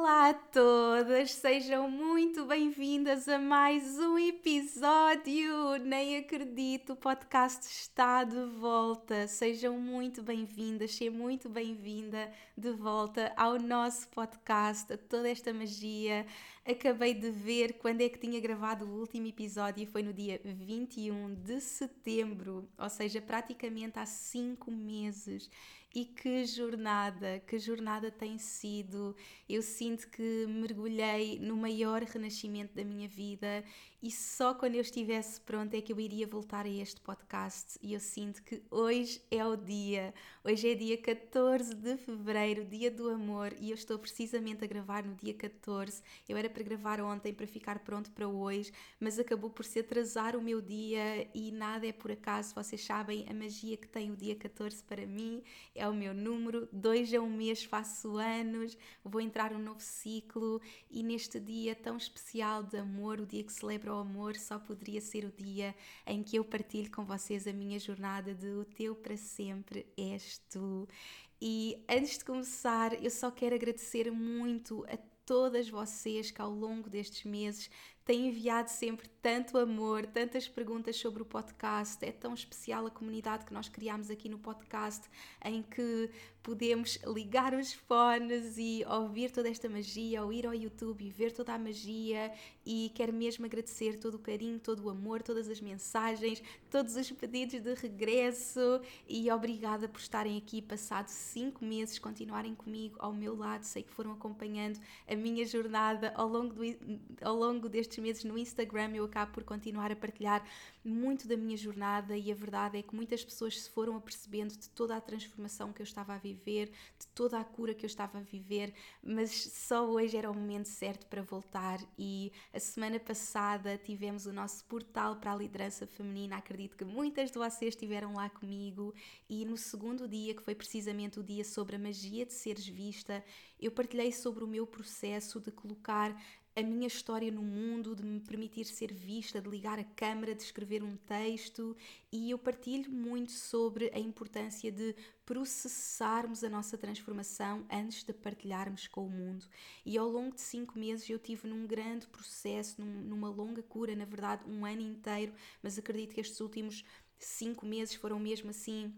Olá a todas, sejam muito bem-vindas a mais um episódio. Nem acredito, o podcast está de volta. Sejam muito bem-vindas, seja muito bem-vinda de volta ao nosso podcast, a toda esta magia. Acabei de ver quando é que tinha gravado o último episódio, foi no dia 21 de setembro, ou seja, praticamente há cinco meses. E que jornada, que jornada tem sido. Eu sinto que mergulhei no maior renascimento da minha vida e só quando eu estivesse pronta é que eu iria voltar a este podcast. E eu sinto que hoje é o dia. Hoje é dia 14 de fevereiro, dia do amor, e eu estou precisamente a gravar no dia 14. Eu era para gravar ontem para ficar pronto para hoje, mas acabou por se atrasar o meu dia e nada é por acaso. Vocês sabem a magia que tem o dia 14 para mim é o meu número. Dois é um mês, faço anos, vou entrar um novo ciclo e neste dia tão especial de amor, o dia que celebra o amor só poderia ser o dia em que eu partilho com vocês a minha jornada de o teu para sempre és tu. E antes de começar, eu só quero agradecer muito a todas vocês que ao longo destes meses têm enviado sempre tanto amor, tantas perguntas sobre o podcast. É tão especial a comunidade que nós criamos aqui no podcast, em que podemos ligar os fones e ouvir toda esta magia, ou ir ao YouTube e ver toda a magia. E quero mesmo agradecer todo o carinho, todo o amor, todas as mensagens, todos os pedidos de regresso. E obrigada por estarem aqui, passado cinco meses, continuarem comigo ao meu lado. Sei que foram acompanhando a minha jornada ao longo, do, ao longo destes meses no Instagram eu acabo por continuar a partilhar muito da minha jornada e a verdade é que muitas pessoas se foram apercebendo de toda a transformação que eu estava a viver, de toda a cura que eu estava a viver, mas só hoje era o momento certo para voltar e a semana passada tivemos o nosso portal para a liderança feminina, acredito que muitas de vocês estiveram lá comigo e no segundo dia, que foi precisamente o dia sobre a magia de seres vista, eu partilhei sobre o meu processo de colocar a minha história no mundo, de me permitir ser vista, de ligar a câmara, de escrever um texto e eu partilho muito sobre a importância de processarmos a nossa transformação antes de partilharmos com o mundo. E ao longo de cinco meses eu tive num grande processo, num, numa longa cura, na verdade um ano inteiro, mas acredito que estes últimos cinco meses foram mesmo assim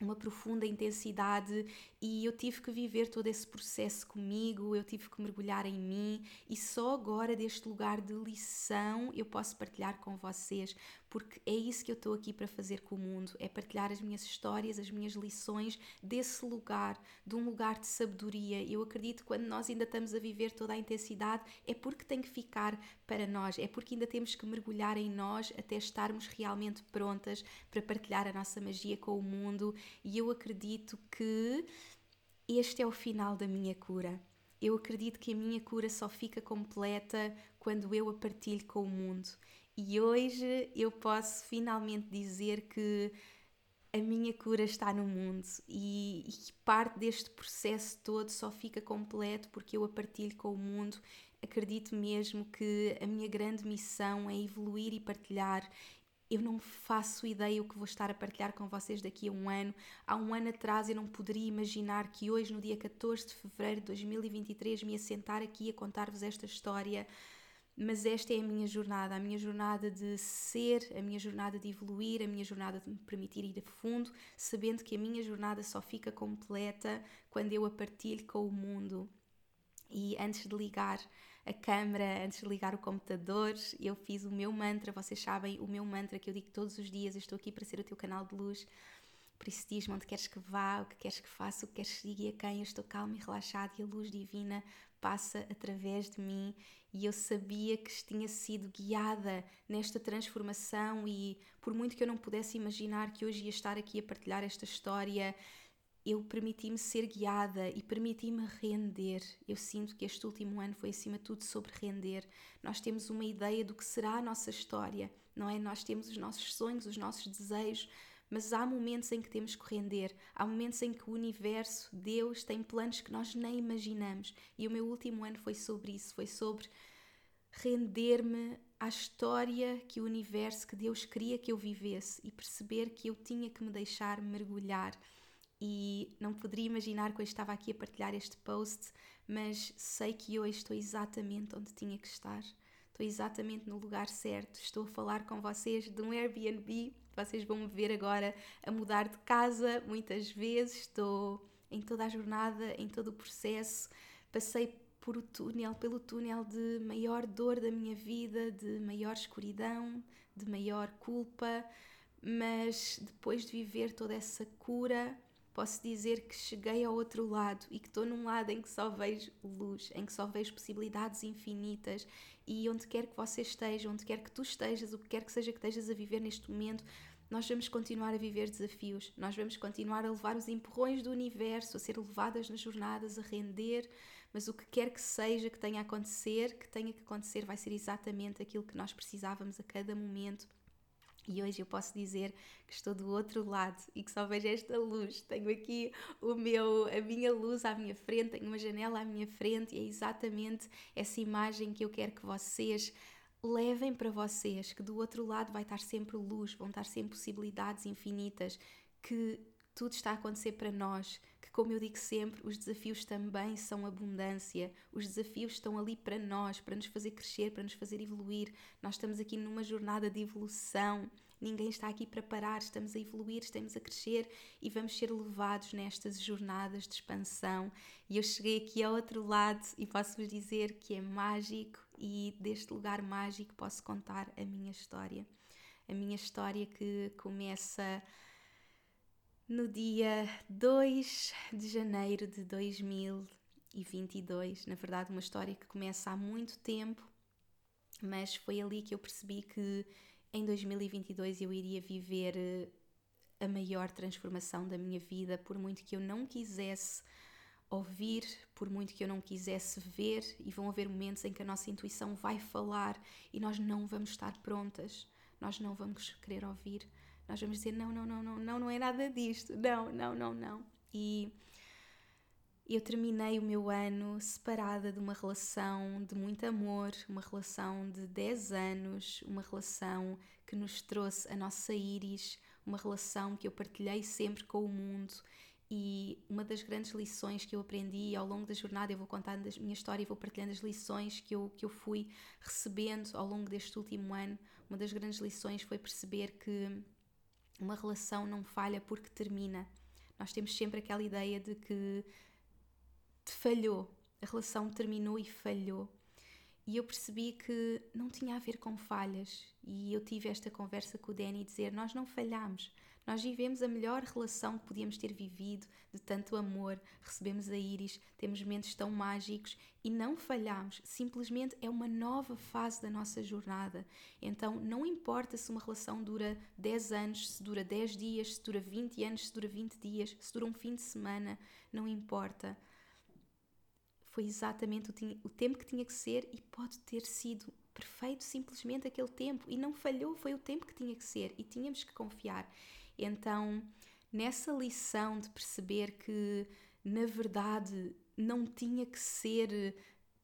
uma profunda intensidade e eu tive que viver todo esse processo comigo, eu tive que mergulhar em mim e só agora deste lugar de lição eu posso partilhar com vocês, porque é isso que eu estou aqui para fazer com o mundo, é partilhar as minhas histórias, as minhas lições desse lugar, de um lugar de sabedoria. Eu acredito que quando nós ainda estamos a viver toda a intensidade é porque tem que ficar para nós, é porque ainda temos que mergulhar em nós até estarmos realmente prontas para partilhar a nossa magia com o mundo e eu acredito que este é o final da minha cura. Eu acredito que a minha cura só fica completa quando eu a partilho com o mundo. E hoje eu posso finalmente dizer que a minha cura está no mundo e, e, parte deste processo todo só fica completo porque eu a partilho com o mundo. Acredito mesmo que a minha grande missão é evoluir e partilhar eu não faço ideia o que vou estar a partilhar com vocês daqui a um ano. Há um ano atrás eu não poderia imaginar que hoje, no dia 14 de fevereiro de 2023, me ia sentar aqui a contar-vos esta história. Mas esta é a minha jornada, a minha jornada de ser, a minha jornada de evoluir, a minha jornada de me permitir ir a fundo, sabendo que a minha jornada só fica completa quando eu a partilho com o mundo. E antes de ligar a câmera, antes de ligar o computador, eu fiz o meu mantra. Vocês sabem o meu mantra que eu digo todos os dias: estou aqui para ser o teu canal de luz. Por isso diz-me onde queres que vá, o que queres que faça, o que queres que diga e a quem. Eu estou calma e relaxada e a luz divina passa através de mim e eu sabia que tinha sido guiada nesta transformação e por muito que eu não pudesse imaginar que hoje ia estar aqui a partilhar esta história, eu permiti-me ser guiada e permiti-me render. Eu sinto que este último ano foi acima de tudo sobre render. Nós temos uma ideia do que será a nossa história, não é? Nós temos os nossos sonhos, os nossos desejos, mas há momentos em que temos que render, há momentos em que o universo, Deus, tem planos que nós nem imaginamos. E o meu último ano foi sobre isso, foi sobre render-me à história que o universo, que Deus queria que eu vivesse e perceber que eu tinha que me deixar mergulhar. E não poderia imaginar eu estava aqui a partilhar este post, mas sei que hoje estou exatamente onde tinha que estar. Estou exatamente no lugar certo. Estou a falar com vocês de um Airbnb vocês vão me ver agora a mudar de casa muitas vezes. Estou em toda a jornada, em todo o processo. Passei por o túnel, pelo túnel de maior dor da minha vida, de maior escuridão, de maior culpa, mas depois de viver toda essa cura, posso dizer que cheguei ao outro lado e que estou num lado em que só vejo luz, em que só vejo possibilidades infinitas e onde quer que você esteja, onde quer que tu estejas, o que quer que seja que estejas a viver neste momento, nós vamos continuar a viver desafios, nós vamos continuar a levar os empurrões do universo, a ser levadas nas jornadas, a render, mas o que quer que seja que tenha a acontecer, que tenha que acontecer, vai ser exatamente aquilo que nós precisávamos a cada momento. E hoje eu posso dizer que estou do outro lado e que só vejo esta luz. Tenho aqui o meu, a minha luz à minha frente, tenho uma janela à minha frente e é exatamente essa imagem que eu quero que vocês levem para vocês que do outro lado vai estar sempre luz, vão estar sempre possibilidades infinitas, que tudo está a acontecer para nós, que como eu digo sempre, os desafios também são abundância, os desafios estão ali para nós, para nos fazer crescer, para nos fazer evoluir. Nós estamos aqui numa jornada de evolução. Ninguém está aqui para parar, estamos a evoluir, estamos a crescer e vamos ser levados nestas jornadas de expansão. E eu cheguei aqui ao outro lado e posso vos dizer que é mágico, e deste lugar mágico posso contar a minha história. A minha história que começa no dia 2 de janeiro de 2022. Na verdade, uma história que começa há muito tempo, mas foi ali que eu percebi que em 2022 eu iria viver eh, a maior transformação da minha vida, por muito que eu não quisesse ouvir, por muito que eu não quisesse ver, e vão haver momentos em que a nossa intuição vai falar e nós não vamos estar prontas, nós não vamos querer ouvir, nós vamos dizer: não, não, não, não, não, não é nada disto, não, não, não, não. E eu terminei o meu ano separada de uma relação de muito amor, uma relação de 10 anos, uma relação que nos trouxe a nossa íris, uma relação que eu partilhei sempre com o mundo e uma das grandes lições que eu aprendi ao longo da jornada, eu vou contando a minha história e vou partilhando as lições que eu, que eu fui recebendo ao longo deste último ano. Uma das grandes lições foi perceber que uma relação não falha porque termina. Nós temos sempre aquela ideia de que falhou, a relação terminou e falhou. E eu percebi que não tinha a ver com falhas. E eu tive esta conversa com o Danny dizer: Nós não falhamos, nós vivemos a melhor relação que podíamos ter vivido, de tanto amor, recebemos a íris, temos momentos tão mágicos e não falhamos, simplesmente é uma nova fase da nossa jornada. Então, não importa se uma relação dura 10 anos, se dura 10 dias, se dura 20 anos, se dura 20 dias, se dura um fim de semana, não importa. Foi exatamente o, tempo que tinha que ser e pode ter sido perfeito simplesmente aquele tempo e não falhou, foi o tempo que tinha que ser e tínhamos que confiar. Então, nessa lição de perceber que, na verdade, não tinha que ser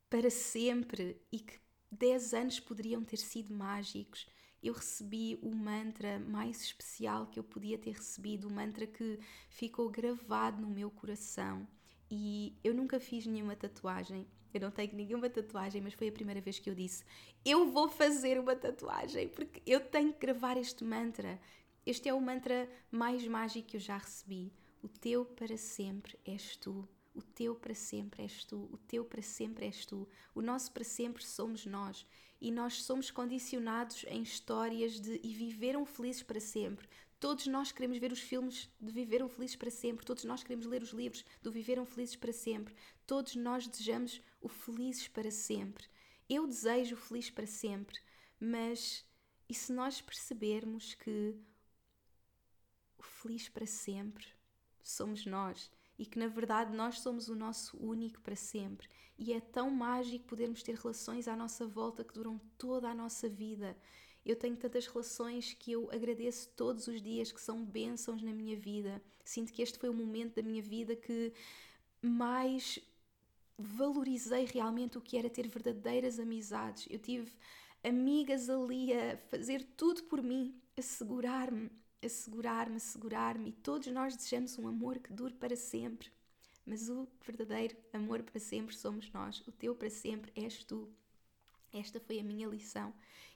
para sempre e que 10 anos poderiam ter sido mágicos, eu recebi o mantra mais especial que eu podia ter recebido, o mantra que ficou gravado no meu coração. E eu nunca fiz nenhuma tatuagem, eu não tenho nenhuma tatuagem, mas foi a primeira vez que eu disse: Eu vou fazer uma tatuagem, porque eu tenho que gravar este mantra. Este é o mantra mais mágico que eu já recebi. O teu para sempre és tu. O teu para sempre és tu, o teu para sempre és tu, o nosso para sempre somos nós. E nós somos condicionados em histórias de e viveram felizes para sempre. Todos nós queremos ver os filmes de Viveram Felizes para Sempre, todos nós queremos ler os livros do Viveram Felizes para Sempre, todos nós desejamos o Felizes para Sempre. Eu desejo o Feliz para Sempre, mas e se nós percebermos que Feliz para Sempre somos nós e que na verdade nós somos o nosso único para sempre e é tão mágico podermos ter relações à nossa volta que duram toda a nossa vida eu tenho tantas relações que eu agradeço todos os dias, que são bênçãos na minha vida. Sinto que este foi o momento da minha vida que mais valorizei realmente o que era ter verdadeiras amizades. Eu tive amigas ali a fazer tudo por mim, a segurar-me, a segurar-me, a segurar-me. E todos nós desejamos um amor que dure para sempre. Mas o verdadeiro amor para sempre somos nós. O teu para sempre és tu. Esta foi a minha lição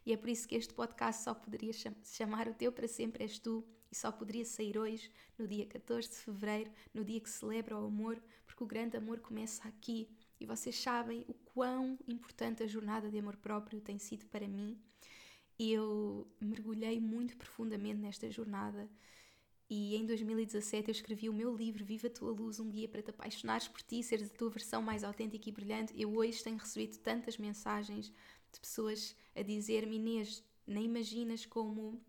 e é por isso que este podcast só poderia chamar O Teu para Sempre És Tu e só poderia sair hoje, no dia 14 de fevereiro, no dia que celebra o amor, porque o grande amor começa aqui. E vocês sabem o quão importante a jornada de amor próprio tem sido para mim. Eu mergulhei muito profundamente nesta jornada e em 2017 eu escrevi o meu livro Viva a Tua Luz, um guia para te apaixonares por ti, seres a tua versão mais autêntica e brilhante. Eu hoje tenho recebido tantas mensagens de pessoas a dizer-me, Inês, nem imaginas como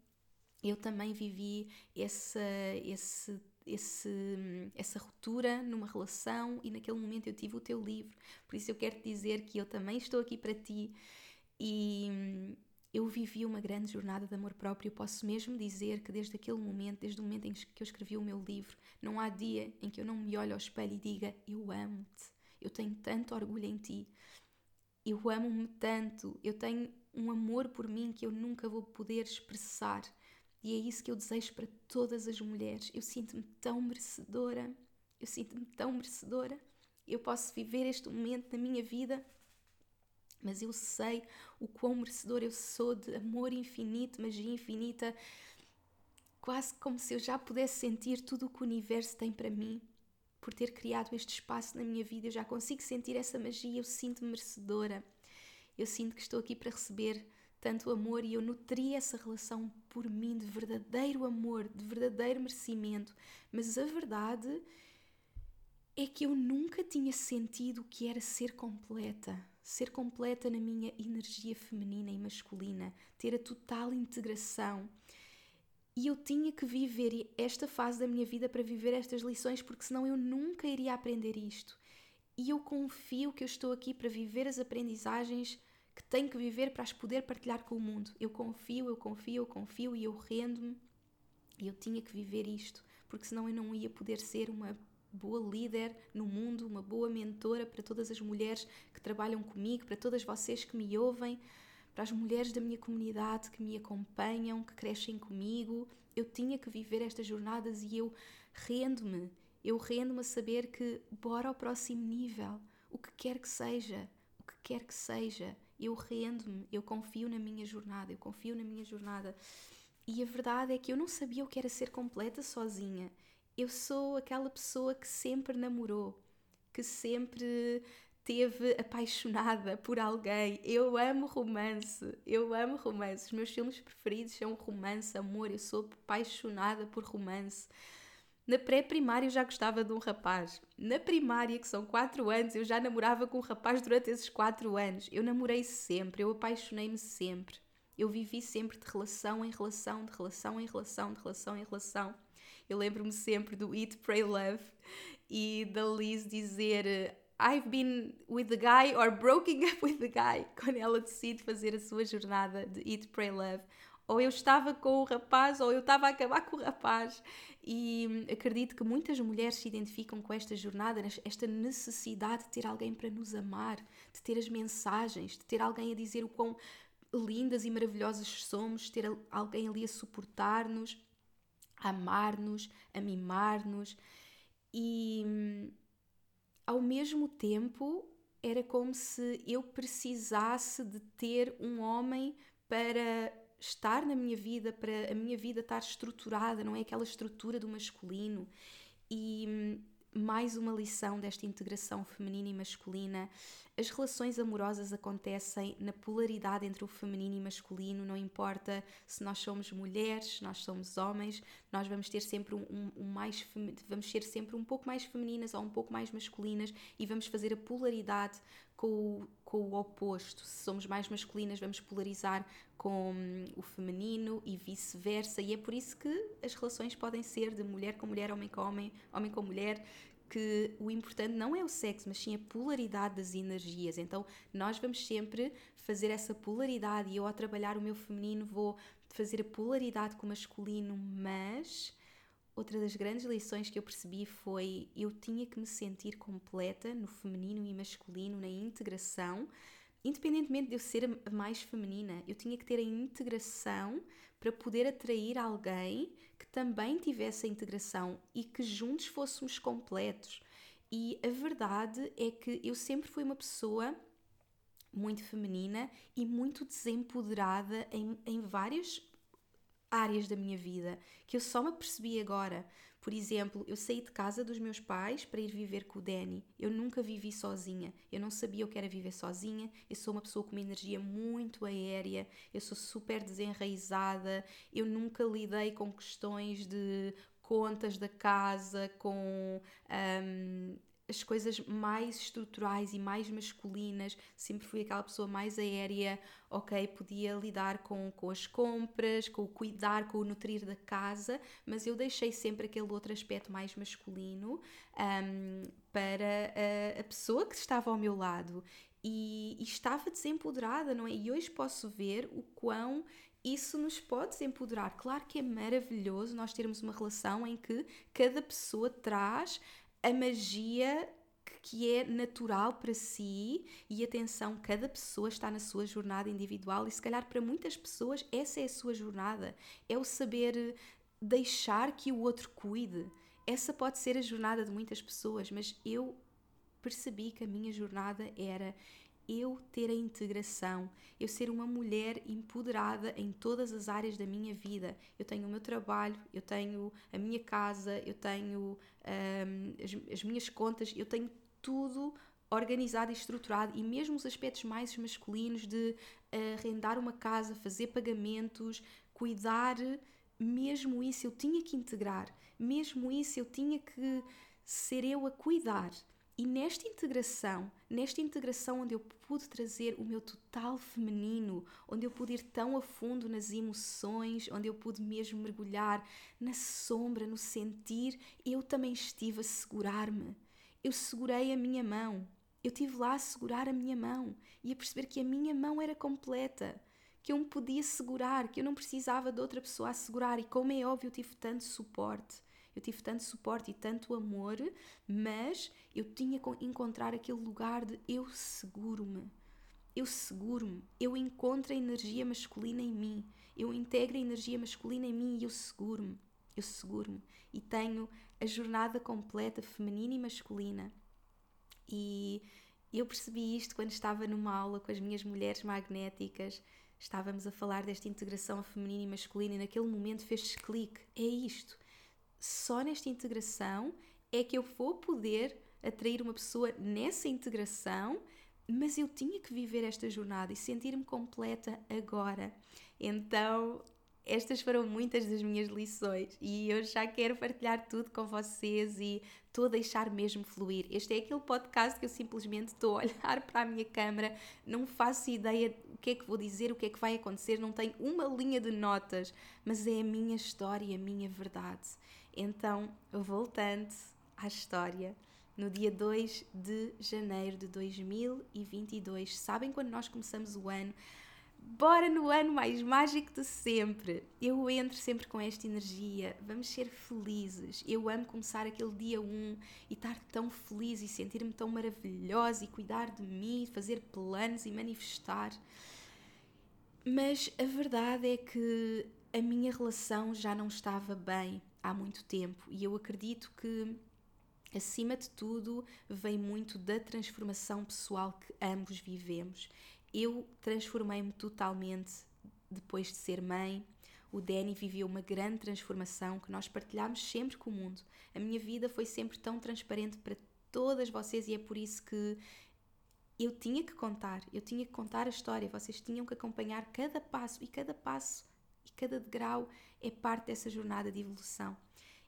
eu também vivi essa, esse, esse, essa ruptura numa relação e naquele momento eu tive o teu livro. Por isso eu quero te dizer que eu também estou aqui para ti e eu vivi uma grande jornada de amor próprio. Posso mesmo dizer que desde aquele momento, desde o momento em que eu escrevi o meu livro, não há dia em que eu não me olhe ao espelho e diga: Eu amo-te, eu tenho tanto orgulho em ti, eu amo-me tanto, eu tenho um amor por mim que eu nunca vou poder expressar. E é isso que eu desejo para todas as mulheres. Eu sinto-me tão merecedora, eu sinto-me tão merecedora. Eu posso viver este momento na minha vida mas eu sei o quão merecedor eu sou de amor infinito, magia infinita, quase como se eu já pudesse sentir tudo o que o universo tem para mim. Por ter criado este espaço na minha vida, eu já consigo sentir essa magia, eu sinto-me merecedora. Eu sinto que estou aqui para receber tanto amor e eu nutri essa relação por mim de verdadeiro amor, de verdadeiro merecimento. Mas a verdade é que eu nunca tinha sentido o que era ser completa ser completa na minha energia feminina e masculina, ter a total integração. E eu tinha que viver esta fase da minha vida para viver estas lições, porque senão eu nunca iria aprender isto. E eu confio que eu estou aqui para viver as aprendizagens que tenho que viver para as poder partilhar com o mundo. Eu confio, eu confio, eu confio e eu rendo-me. E eu tinha que viver isto, porque senão eu não ia poder ser uma boa líder no mundo, uma boa mentora para todas as mulheres que trabalham comigo, para todas vocês que me ouvem, para as mulheres da minha comunidade que me acompanham, que crescem comigo. Eu tinha que viver estas jornadas e eu rendo-me. Eu rendo-me a saber que bora ao próximo nível, o que quer que seja, o que quer que seja. Eu rendo-me, eu confio na minha jornada, eu confio na minha jornada. E a verdade é que eu não sabia o que era ser completa sozinha eu sou aquela pessoa que sempre namorou, que sempre teve apaixonada por alguém. Eu amo romance, eu amo romance. Os meus filmes preferidos são romance, amor. Eu sou apaixonada por romance. Na pré-primária eu já gostava de um rapaz. Na primária, que são 4 anos, eu já namorava com um rapaz durante esses 4 anos. Eu namorei sempre, eu apaixonei-me sempre. Eu vivi sempre de relação em relação, de relação em relação, de relação em relação. Eu lembro-me sempre do Eat, Pray, Love e da Liz dizer I've been with the guy or broken up with the guy quando ela decide fazer a sua jornada de Eat, Pray, Love. Ou eu estava com o rapaz ou eu estava a acabar com o rapaz. E acredito que muitas mulheres se identificam com esta jornada, esta necessidade de ter alguém para nos amar, de ter as mensagens, de ter alguém a dizer o quão lindas e maravilhosas somos, ter alguém ali a suportar-nos amar-nos, a mimar-nos e ao mesmo tempo era como se eu precisasse de ter um homem para estar na minha vida, para a minha vida estar estruturada, não é aquela estrutura do masculino. E mais uma lição desta integração feminina e masculina. As relações amorosas acontecem na polaridade entre o feminino e masculino, não importa se nós somos mulheres, se nós somos homens, nós vamos ter sempre um, um, um mais vamos ser sempre um pouco mais femininas ou um pouco mais masculinas e vamos fazer a polaridade com o, com o oposto. Se somos mais masculinas, vamos polarizar com hum, o feminino e vice-versa. E é por isso que as relações podem ser de mulher com mulher, homem com homem, homem com mulher, que o importante não é o sexo, mas sim a polaridade das energias. Então, nós vamos sempre fazer essa polaridade e eu, ao trabalhar o meu feminino, vou fazer a polaridade com o masculino, mas outra das grandes lições que eu percebi foi eu tinha que me sentir completa no feminino e masculino, na integração, independentemente de eu ser mais feminina, eu tinha que ter a integração para poder atrair alguém que também tivesse a integração e que juntos fôssemos completos. E a verdade é que eu sempre fui uma pessoa muito feminina e muito desempoderada em, em várias áreas da minha vida que eu só me percebi agora. Por exemplo, eu saí de casa dos meus pais para ir viver com o Danny. Eu nunca vivi sozinha. Eu não sabia o que era viver sozinha. Eu sou uma pessoa com uma energia muito aérea. Eu sou super desenraizada. Eu nunca lidei com questões de contas da casa, com um, as coisas mais estruturais e mais masculinas, sempre fui aquela pessoa mais aérea, ok, podia lidar com, com as compras, com o cuidar, com o nutrir da casa, mas eu deixei sempre aquele outro aspecto mais masculino um, para a, a, pessoa que estava ao meu lado e, e estava desempoderada, não é? E hoje posso ver o quão isso nos pode desempoderar. Claro que é maravilhoso nós termos uma relação em que cada pessoa traz a magia que é natural para si e atenção, cada pessoa está na sua jornada individual e se calhar para muitas pessoas essa é a sua jornada, é o saber deixar que o outro cuide. Essa pode ser a jornada de muitas pessoas, mas eu percebi que a minha jornada era eu ter a integração, eu ser uma mulher empoderada em todas as áreas da minha vida. Eu tenho o meu trabalho, eu tenho a minha casa, eu tenho um, as, as minhas contas, eu tenho tudo organizado e estruturado e mesmo os aspectos mais masculinos de arrendar uma casa, fazer pagamentos, cuidar, mesmo isso eu tinha que integrar, mesmo isso eu tinha que ser eu a cuidar. E nesta integração, nesta integração onde eu pude trazer o meu total feminino, onde eu pude ir tão a fundo nas emoções, onde eu pude mesmo mergulhar na sombra, no sentir, eu também estive a segurar-me. Eu segurei a minha mão. Eu tive lá a segurar a minha mão e a perceber que a minha mão era completa, que eu me podia segurar, que eu não precisava de outra pessoa a segurar. E como é óbvio, eu tive tanto suporte eu tive tanto suporte e tanto amor, mas eu tinha que encontrar aquele lugar de eu seguro-me. Eu seguro-me, eu encontro a energia masculina em mim, eu integro a energia masculina em mim e eu seguro-me, eu seguro-me. E tenho a jornada completa feminina e masculina. E eu percebi isto quando estava numa aula com as minhas mulheres magnéticas, estávamos a falar desta integração feminina e masculina e naquele momento fez clique, é isto só nesta integração é que eu vou poder atrair uma pessoa nessa integração, mas eu tinha que viver esta jornada e sentir-me completa agora. Então, estas foram muitas das minhas lições e eu já quero partilhar tudo com vocês e estou a deixar mesmo fluir. Este é aquele podcast que eu simplesmente estou a olhar para a minha câmera, não faço ideia o que é que vou dizer, o que é que vai acontecer, não tenho uma linha de notas, mas é a minha história, a minha verdade. Então, voltando à história, no dia 2 de janeiro de 2022, sabem quando nós começamos o ano? Bora no ano mais mágico de sempre! Eu entro sempre com esta energia, vamos ser felizes. Eu amo começar aquele dia 1 e estar tão feliz e sentir-me tão maravilhosa e cuidar de mim, fazer planos e manifestar. Mas a verdade é que a minha relação já não estava bem há muito tempo e eu acredito que acima de tudo vem muito da transformação pessoal que ambos vivemos. Eu transformei-me totalmente depois de ser mãe, O Danny viveu uma grande transformação que nós partilhámos sempre com o mundo. A minha vida foi sempre tão transparente para todas vocês e é por isso que eu tinha que contar, eu tinha que contar a história, vocês tinham que acompanhar cada passo e cada passo e cada degrau é parte dessa jornada de evolução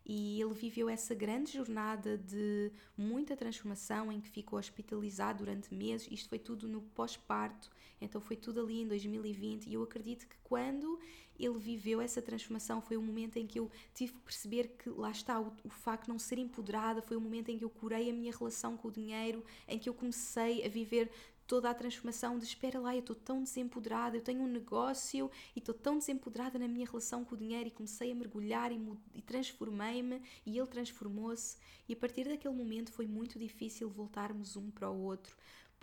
e ele viveu essa grande jornada de muita transformação em que ficou hospitalizado durante meses. Isto foi tudo no pós-parto, então foi tudo ali em 2020. E eu acredito que quando ele viveu essa transformação foi o momento em que eu tive que perceber que lá está o, o facto de não ser empoderada, foi o momento em que eu curei a minha relação com o dinheiro, em que eu comecei a viver toda a transformação de espera lá, eu estou tão desempoderada, eu tenho um negócio e estou tão desempoderada na minha relação com o dinheiro e comecei a mergulhar e, e transformei-me e ele transformou-se. E a partir daquele momento foi muito difícil voltarmos um para o outro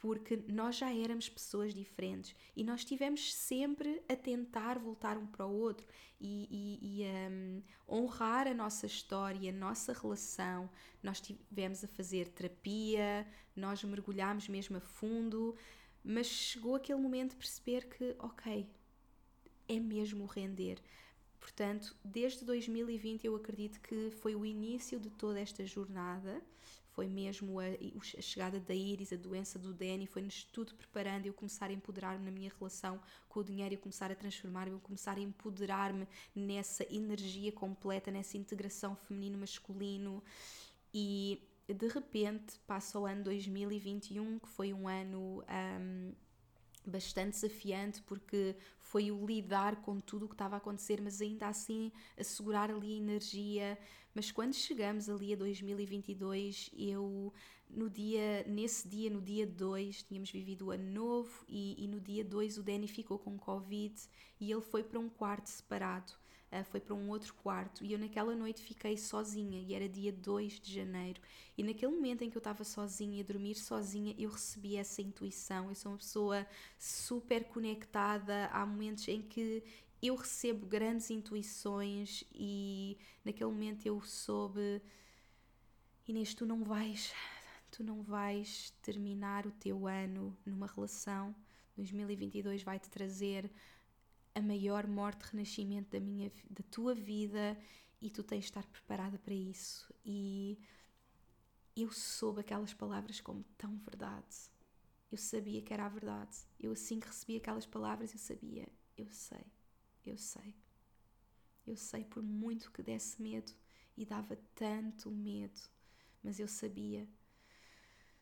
porque nós já éramos pessoas diferentes e nós tivemos sempre a tentar voltar um para o outro e, e, e um, honrar a nossa história, a nossa relação. Nós tivemos a fazer terapia, nós mergulhámos mesmo a fundo, mas chegou aquele momento de perceber que, ok, é mesmo render. Portanto, desde 2020 eu acredito que foi o início de toda esta jornada foi mesmo a, a, chegada da Iris, a doença do Danny, foi-nos tudo preparando eu começar a empoderar-me na minha relação com o dinheiro, eu começar a transformar-me, eu começar a empoderar-me nessa energia completa, nessa integração feminino-masculino. E de repente passa o ano 2021, que foi um ano um, bastante desafiante porque foi o lidar com tudo o que estava a acontecer, mas ainda assim assegurar ali energia. Mas quando chegamos ali a 2022, eu no dia, nesse dia, no dia 2, tínhamos vivido o ano novo e, e no dia 2 o Danny ficou com Covid e ele foi para um quarto separado. Uh, foi para um outro quarto e eu naquela noite fiquei sozinha e era dia 2 de janeiro. E naquele momento em que eu estava sozinha a dormir sozinha eu recebi essa intuição. Eu sou uma pessoa super conectada. Há momentos em que eu recebo grandes intuições e naquele momento eu soube Inês, tu não vais tu não vais terminar o teu ano numa relação. 2022 vai te trazer a maior morte renascimento da minha da tua vida e tu tens de estar preparada para isso. E eu soube aquelas palavras como tão verdade. Eu sabia que era a verdade. Eu assim que recebi aquelas palavras eu sabia. Eu sei. Eu sei. Eu sei por muito que desse medo e dava tanto medo mas eu sabia.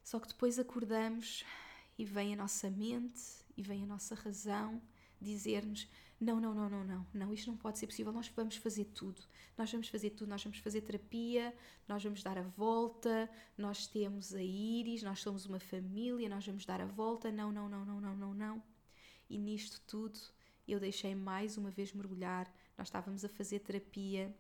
Só que depois acordamos e vem a nossa mente e vem a nossa razão dizer-nos: não, não, não, não, não, não, isto não pode ser possível, nós vamos fazer tudo, nós vamos fazer tudo, nós vamos fazer terapia, nós vamos dar a volta, nós temos a Iris, nós somos uma família, nós vamos dar a volta, não, não, não, não, não, não, não. E nisto tudo eu deixei mais uma vez mergulhar, nós estávamos a fazer terapia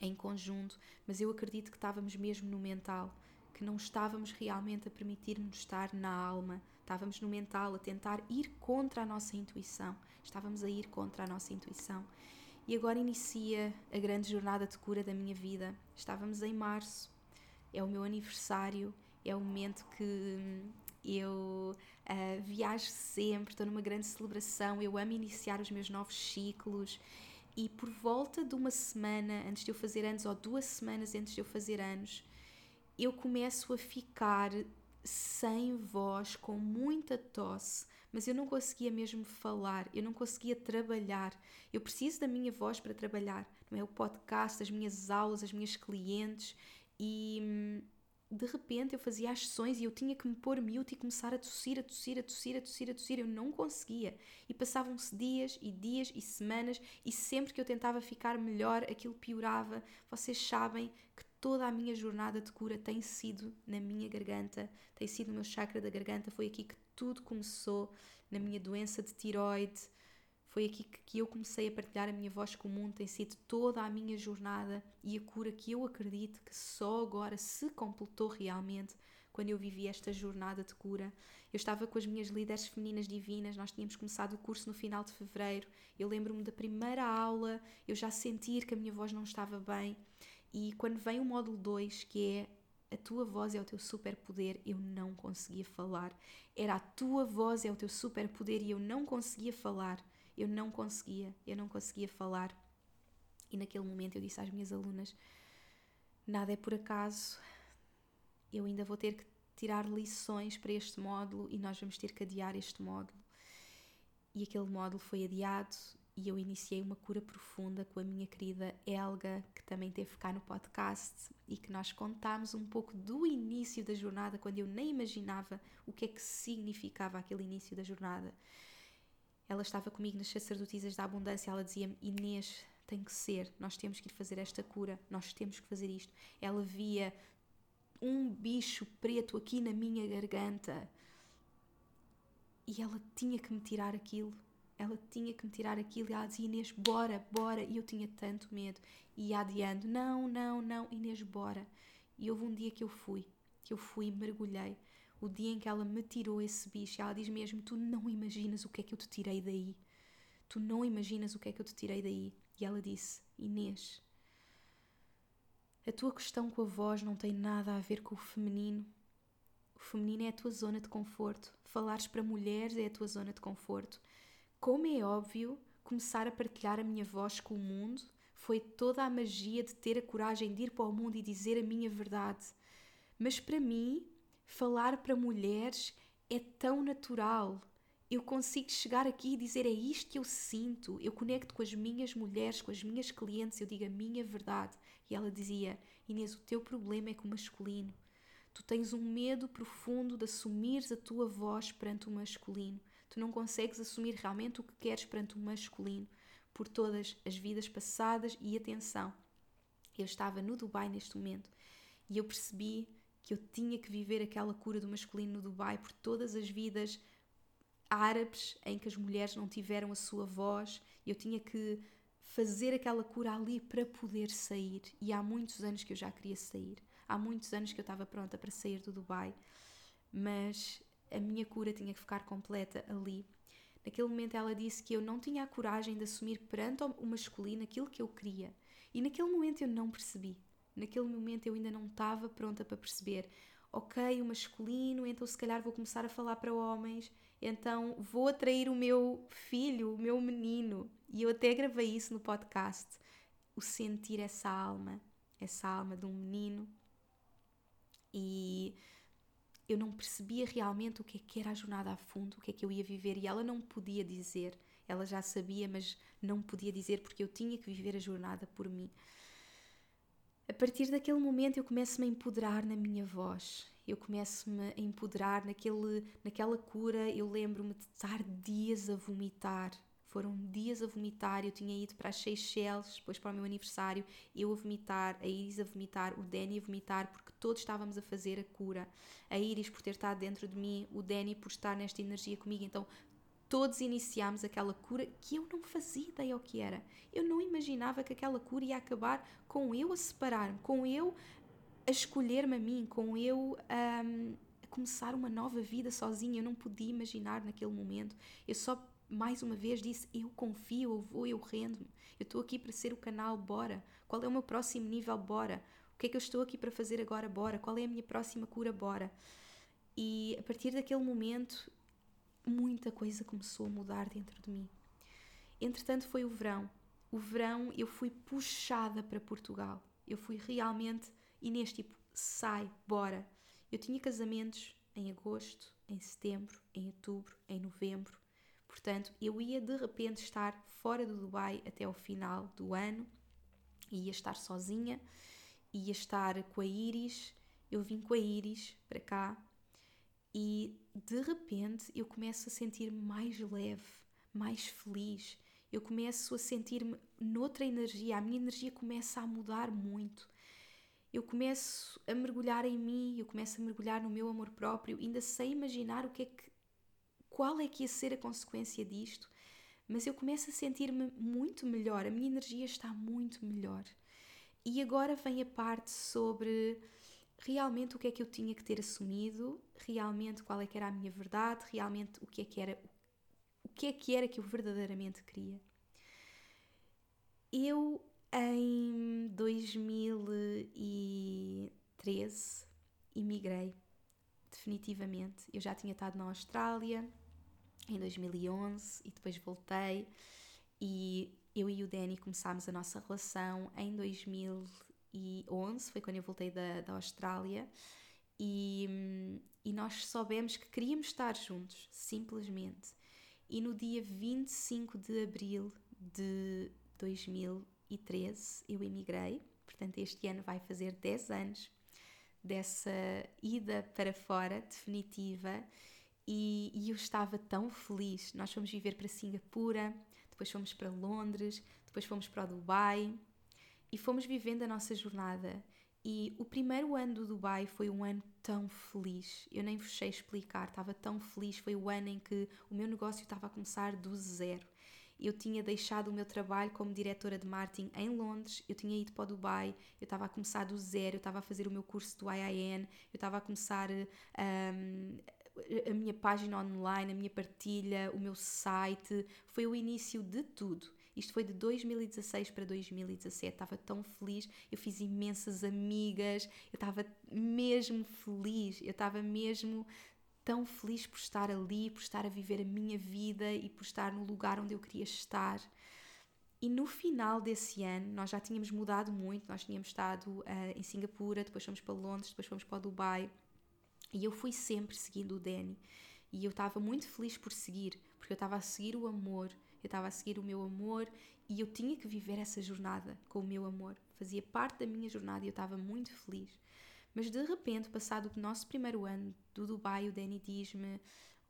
em conjunto, mas eu acredito que estávamos mesmo no mental, que não estávamos realmente a permitir-nos estar na alma, estávamos no mental a tentar ir contra a nossa intuição, estávamos a ir contra a nossa intuição. E agora inicia a grande jornada de cura da minha vida. Estávamos em março, é o meu aniversário, é o momento que eu uh, viajo sempre, estou numa grande celebração, eu amo iniciar os meus novos ciclos. E por volta de uma semana antes de eu fazer anos, ou duas semanas antes de eu fazer anos, eu começo a ficar sem voz, com muita tosse, mas eu não conseguia mesmo falar, eu não conseguia trabalhar. Eu preciso da minha voz para trabalhar, não é? O podcast, as minhas aulas, as minhas clientes e hum, de repente eu fazia as sessões e eu tinha que me pôr mute e começar a tossir, a tossir, a tossir, a tossir, a tossir. Eu não conseguia. E passavam-se dias e dias e semanas e sempre que eu tentava ficar melhor, aquilo piorava. Vocês sabem que toda a minha jornada de cura tem sido na minha garganta, tem sido no meu chakra da garganta. Foi aqui que tudo começou, na minha doença de tiroide. Foi aqui que eu comecei a partilhar a minha voz com o mundo. Tem sido toda a minha jornada e a cura que eu acredito que só agora se completou realmente quando eu vivi esta jornada de cura. Eu estava com as minhas líderes femininas divinas, nós tínhamos começado o curso no final de fevereiro. Eu lembro-me da primeira aula, eu já sentir que a minha voz não estava bem. E quando vem o módulo 2, que é a tua voz é o teu superpoder, eu não conseguia falar. Era a tua voz é o teu superpoder e eu não conseguia falar. Eu não conseguia, eu não conseguia falar. E naquele momento eu disse às minhas alunas: nada é por acaso, eu ainda vou ter que tirar lições para este módulo e nós vamos ter que adiar este módulo. E aquele módulo foi adiado e eu iniciei uma cura profunda com a minha querida Elga, que também teve cá no podcast e que nós contámos um pouco do início da jornada, quando eu nem imaginava o que é que significava aquele início da jornada. Ela estava comigo nas sacerdotisas da abundância, ela dizia-me: Inês, tem que ser, nós temos que ir fazer esta cura, nós temos que fazer isto. Ela via um bicho preto aqui na minha garganta e ela tinha que me tirar aquilo. Ela tinha que me tirar aquilo e ela dizia: Inês, bora, bora. E eu tinha tanto medo. E ia adiando: Não, não, não, Inês, bora. E houve um dia que eu fui, que eu fui e mergulhei. O dia em que ela me tirou esse bicho, ela diz mesmo: Tu não imaginas o que é que eu te tirei daí. Tu não imaginas o que é que eu te tirei daí. E ela disse: Inês, a tua questão com a voz não tem nada a ver com o feminino. O feminino é a tua zona de conforto. Falares para mulheres é a tua zona de conforto. Como é óbvio, começar a partilhar a minha voz com o mundo foi toda a magia de ter a coragem de ir para o mundo e dizer a minha verdade. Mas para mim, falar para mulheres é tão natural eu consigo chegar aqui e dizer é isto que eu sinto, eu conecto com as minhas mulheres, com as minhas clientes, eu digo a minha verdade. E ela dizia: Inês, o teu problema é com o masculino. Tu tens um medo profundo de assumires a tua voz perante o masculino. Tu não consegues assumir realmente o que queres perante o masculino, por todas as vidas passadas e atenção. Eu estava no Dubai neste momento e eu percebi que eu tinha que viver aquela cura do masculino no Dubai por todas as vidas árabes em que as mulheres não tiveram a sua voz, eu tinha que fazer aquela cura ali para poder sair. E há muitos anos que eu já queria sair. Há muitos anos que eu estava pronta para sair do Dubai, mas a minha cura tinha que ficar completa ali. Naquele momento ela disse que eu não tinha a coragem de assumir perante o masculino aquilo que eu queria. E naquele momento eu não percebi. Naquele momento eu ainda não estava pronta para perceber. Ok, o masculino, então se calhar vou começar a falar para homens então vou atrair o meu filho, o meu menino. E eu até gravei isso no podcast. O sentir essa alma, essa alma de um menino. E eu não percebia realmente o que é que era a jornada a fundo, o que é que eu ia viver. E ela não podia dizer. Ela já sabia, mas não podia dizer porque eu tinha que viver a jornada por mim. A partir daquele momento eu começo-me a empoderar na minha voz eu começo-me a empoderar naquele, naquela cura. Eu lembro-me de estar dias a vomitar. Foram dias a vomitar. Eu tinha ido para as Seychelles, depois para o meu aniversário, eu a vomitar, a Iris a vomitar, o Danny a vomitar, porque todos estávamos a fazer a cura. A Iris por ter estado dentro de mim, o Danny por estar nesta energia comigo. Então todos iniciámos aquela cura que eu não fazia ideia o que era. Eu não imaginava que aquela cura ia acabar com eu a separar-me, com eu a escolher-me a mim, com eu um, a começar uma nova vida sozinha. Eu não podia imaginar naquele momento. Eu só mais uma vez disse: Eu confio, eu vou, eu rendo-me. Eu estou aqui para ser o canal, bora. Qual é o meu próximo nível, bora. O que é que eu estou aqui para fazer agora, bora. Qual é a minha próxima cura, bora. E a partir daquele momento, muita coisa começou a mudar dentro de mim. Entretanto, foi o verão. O verão eu fui puxada para Portugal. Eu fui realmente Inês, tipo, sai, bora. Eu tinha casamentos em agosto, em setembro, em outubro, em novembro. Portanto, eu ia de repente estar fora do Dubai até o final do ano, ia estar sozinha, ia estar com a Iris. Eu vim com a Iris para cá e de repente eu começo a sentir-me mais leve, mais feliz. Eu começo a sentir-me noutra energia, a minha energia começa a mudar muito eu começo a mergulhar em mim, eu começo a mergulhar no meu amor próprio, ainda sem imaginar o que é que qual é que ia ser a consequência disto, mas eu começo a sentir-me muito melhor, a minha energia está muito melhor. E agora vem a parte sobre realmente o que é que eu tinha que ter assumido, realmente qual é que era a minha verdade, realmente o que é que era o que é que era que eu verdadeiramente queria. Eu em 2013 emigrei, definitivamente. Eu já tinha estado na Austrália em 2011 e depois voltei. E eu e o Danny começámos a nossa relação em 2011, foi quando eu voltei da, da Austrália, e, e nós soubemos que queríamos estar juntos, simplesmente. E no dia 25 de abril de 2013 eu emigrei, portanto, este ano vai fazer 10 anos dessa ida para fora definitiva e, e, eu estava tão feliz. Nós fomos viver para Singapura, depois fomos para Londres, depois fomos para o Dubai e fomos vivendo a nossa jornada. E o primeiro ano do Dubai foi um ano tão feliz. Eu nem vos sei explicar, estava tão feliz. Foi o ano em que o meu negócio estava a começar do zero. Eu tinha deixado o meu trabalho como diretora de marketing em Londres, eu tinha ido para o Dubai, eu estava a começar do zero, eu estava a fazer o meu curso do IIN, eu estava a começar um, a minha página online, a minha partilha, o meu site. Foi o início de tudo. Isto foi de 2016 para 2017. Estava tão feliz, eu fiz imensas amigas, eu estava mesmo feliz, eu estava mesmo tão feliz por estar ali, por estar a viver a minha vida e por estar no lugar onde eu queria estar. E no final desse ano, nós já tínhamos mudado muito, nós tínhamos estado uh, em Singapura, depois fomos para Londres, depois fomos para Dubai. E eu fui sempre seguindo o Danny. E eu estava muito feliz por seguir, porque eu estava a seguir o amor, eu estava a seguir o meu amor e eu tinha que viver essa jornada com o meu amor. Fazia parte da minha jornada e eu estava muito feliz. Mas de repente, passado o nosso primeiro ano do Dubai, o Danny diz-me: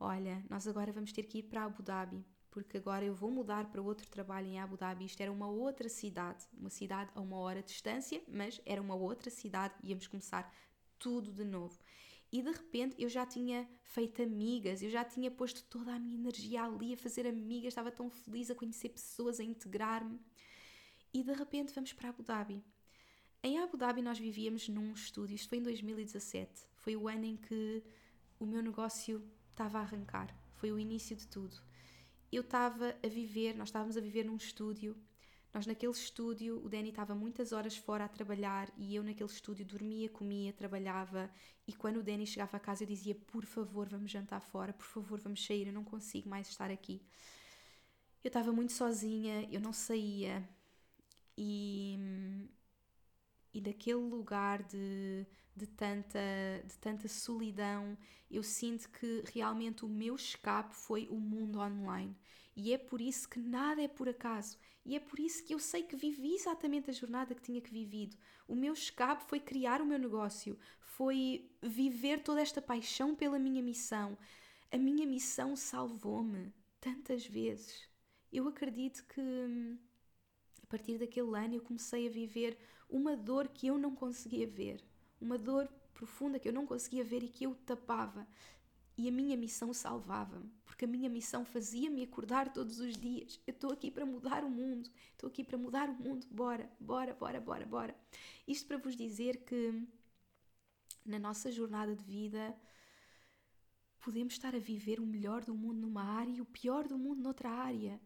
Olha, nós agora vamos ter que ir para Abu Dhabi, porque agora eu vou mudar para outro trabalho em Abu Dhabi. Isto era uma outra cidade, uma cidade a uma hora de distância, mas era uma outra cidade, íamos começar tudo de novo. E de repente eu já tinha feito amigas, eu já tinha posto toda a minha energia ali a fazer amigas, estava tão feliz a conhecer pessoas, a integrar-me. E de repente vamos para Abu Dhabi. Em Abu Dhabi nós vivíamos num estúdio, isto foi em 2017. Foi o ano em que o meu negócio estava a arrancar. Foi o início de tudo. Eu estava a viver, nós estávamos a viver num estúdio nós naquele estúdio, o Danny estava muitas horas fora a trabalhar e eu naquele estúdio dormia, comia, trabalhava e quando o Danny chegava a casa eu dizia, por favor, vamos jantar fora, por favor, vamos sair, eu não consigo mais estar aqui. Eu estava muito sozinha, eu não saía e, e daquele lugar de, de, tanta, de tanta solidão, eu sinto que realmente o meu escape foi o mundo online. E é por isso que nada é por acaso. E é por isso que eu sei que vivi exatamente a jornada que tinha que vivido. O meu escape foi criar o meu negócio, foi viver toda esta paixão pela minha missão. A minha missão salvou-me tantas vezes. Eu acredito que hum, a partir daquele ano eu comecei a viver uma dor que eu não conseguia ver, uma dor profunda que eu não conseguia ver e que eu tapava. E a minha missão salvava-me, porque a minha missão fazia-me acordar todos os dias. Eu estou aqui para mudar o mundo, estou aqui para mudar o mundo, bora, bora, bora, bora, bora. Isto para vos dizer que na nossa jornada de vida podemos estar a viver o melhor do mundo numa área e o pior do mundo noutra área.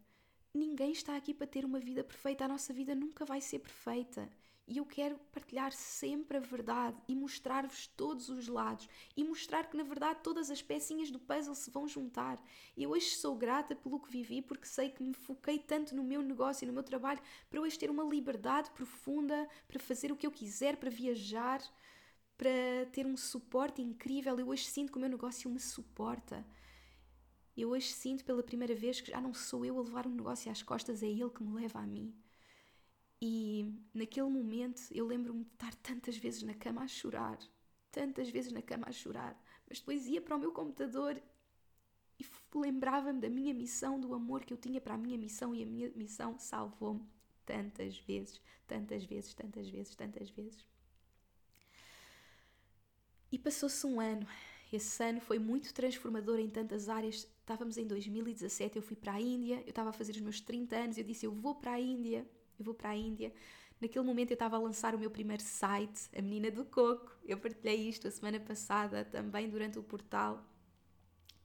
Ninguém está aqui para ter uma vida perfeita, a nossa vida nunca vai ser perfeita. E eu quero partilhar sempre a verdade e mostrar-vos todos os lados e mostrar que na verdade todas as pecinhas do puzzle se vão juntar. Eu hoje sou grata pelo que vivi porque sei que me foquei tanto no meu negócio e no meu trabalho para hoje ter uma liberdade profunda para fazer o que eu quiser, para viajar, para ter um suporte incrível. Eu hoje sinto que o meu negócio me suporta. Eu hoje sinto pela primeira vez que já não sou eu a levar um negócio às costas, é ele que me leva a mim. E naquele momento eu lembro-me de estar tantas vezes na cama a chorar, tantas vezes na cama a chorar, mas depois ia para o meu computador e lembrava-me da minha missão, do amor que eu tinha para a minha missão e a minha missão salvou-me tantas vezes, tantas vezes, tantas vezes, tantas vezes. E passou-se um ano. Esse ano foi muito transformador em tantas áreas. Estávamos em 2017, eu fui para a Índia, eu estava a fazer os meus 30 anos, eu disse eu vou para a Índia eu vou para a Índia. Naquele momento eu estava a lançar o meu primeiro site, A Menina do Coco. Eu partilhei isto a semana passada também durante o portal,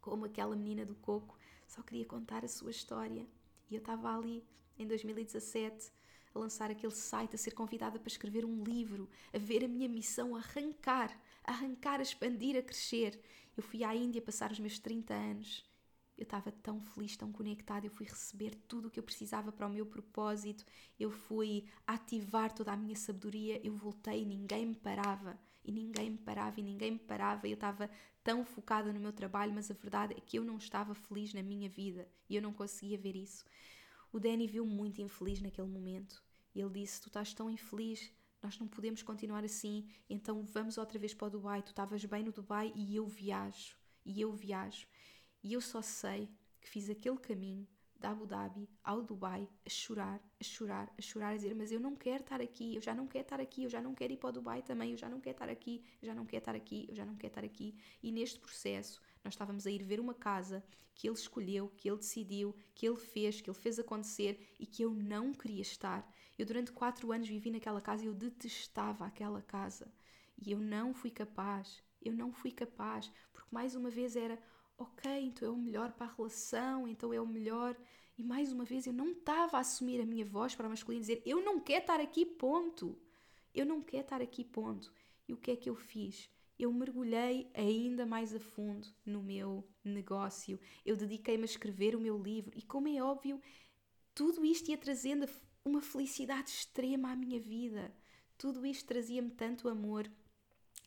como aquela menina do coco só queria contar a sua história. E eu estava ali em 2017 a lançar aquele site, a ser convidada para escrever um livro, a ver a minha missão arrancar, arrancar, a expandir, a crescer. Eu fui à Índia passar os meus 30 anos Eu estava tão feliz, tão conectada, eu fui receber tudo o que eu precisava para o meu propósito, eu fui ativar toda a minha sabedoria, eu voltei e ninguém me parava, e ninguém me parava, e ninguém me parava, eu estava tão focada no meu trabalho, mas a verdade é que eu não estava feliz na minha vida e eu não conseguia ver isso. O Danny viu muito infeliz naquele momento e ele disse: Tu estás tão infeliz, nós não podemos continuar assim, então vamos outra vez para o Dubai. Tu estavas bem no Dubai e eu viajo, e eu viajo. E eu só sei que fiz aquele caminho da Abu Dhabi ao Dubai a chorar, a chorar, a chorar, a dizer: Mas eu não quero estar aqui, eu já não quero estar aqui, eu já não quero ir para o Dubai também, eu já não quero estar aqui, eu já não quero estar aqui, eu já não quero estar aqui. E neste processo, nós estávamos a ir ver uma casa que ele escolheu, que ele decidiu, que ele fez, que ele fez acontecer e que eu não queria estar. Eu durante quatro anos vivi naquela casa e eu detestava aquela casa. E eu não fui capaz, eu não fui capaz, porque mais uma vez era ok, então é o melhor para a relação, então é o melhor. E mais uma vez eu não estava a assumir a minha voz para o masculino e dizer eu não quero estar aqui, ponto. Eu não quero estar aqui, ponto. E o que é que eu fiz? Eu mergulhei ainda mais a fundo no meu negócio. Eu dediquei-me a escrever o meu livro e, como é óbvio, tudo isto ia trazendo uma felicidade extrema à minha vida. Tudo isto trazia-me tanto amor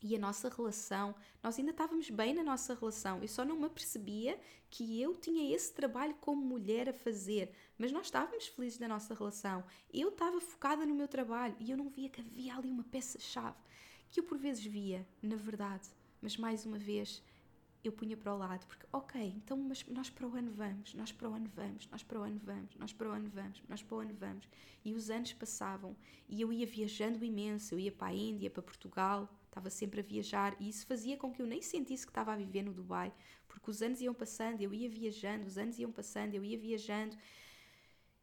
e a nossa relação, nós ainda estávamos bem na nossa relação. Eu só não me apercebia que eu tinha esse trabalho como mulher a fazer, mas nós estávamos felizes na nossa relação. Eu estava focada no meu trabalho e eu não via que havia ali uma peça-chave que eu por vezes via, na verdade, mas mais uma vez eu punha para o lado, porque, ok, então mas nós para o ano vamos, nós para o ano vamos, nós para o ano vamos, nós para o ano vamos, nós para o ano vamos. E os anos passavam e eu ia viajando imenso, eu ia para a Índia, para Portugal, estava sempre a viajar e isso fazia com que eu nem sentisse que estava a viver no Dubai, porque os anos iam passando, eu ia viajando, os anos iam passando, eu ia viajando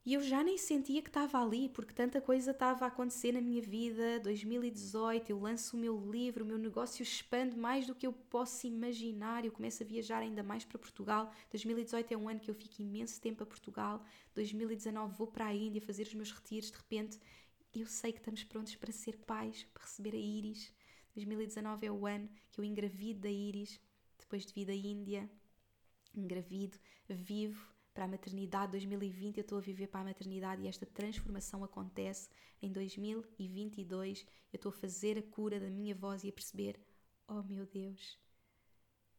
e eu já nem sentia que estava ali, porque tanta coisa estava a acontecer na minha vida. 2018, eu lanço o meu livro, o meu negócio expande mais do que eu posso imaginar. Eu começo a viajar ainda mais para Portugal. 2018 é um ano que eu fico imenso tempo a Portugal. 2019 vou para a Índia fazer os meus retiros. De repente, eu sei que estamos prontos para ser pais, para receber a Iris. 2019 é o ano que eu engravido da Iris, depois de vir da Índia. Engravido, vivo para a maternidade 2020, eu estou a viver para a maternidade e esta transformação acontece em 2022. Eu estou a fazer a cura da minha voz e a perceber: oh meu Deus,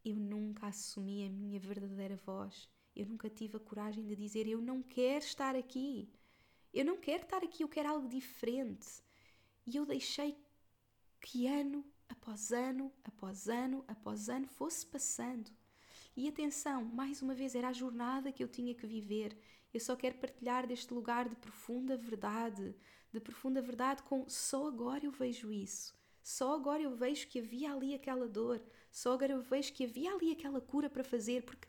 eu nunca assumi a minha verdadeira voz. Eu nunca tive a coragem de dizer: eu não quero estar aqui. Eu não quero estar aqui, eu quero algo diferente. E eu deixei que ano após ano, após ano, após ano fosse passando e atenção, mais uma vez, era a jornada que eu tinha que viver. Eu só quero partilhar deste lugar de profunda verdade, de profunda verdade com só agora eu vejo isso. Só agora eu vejo que havia ali aquela dor, só agora eu vejo que havia ali aquela cura para fazer, porque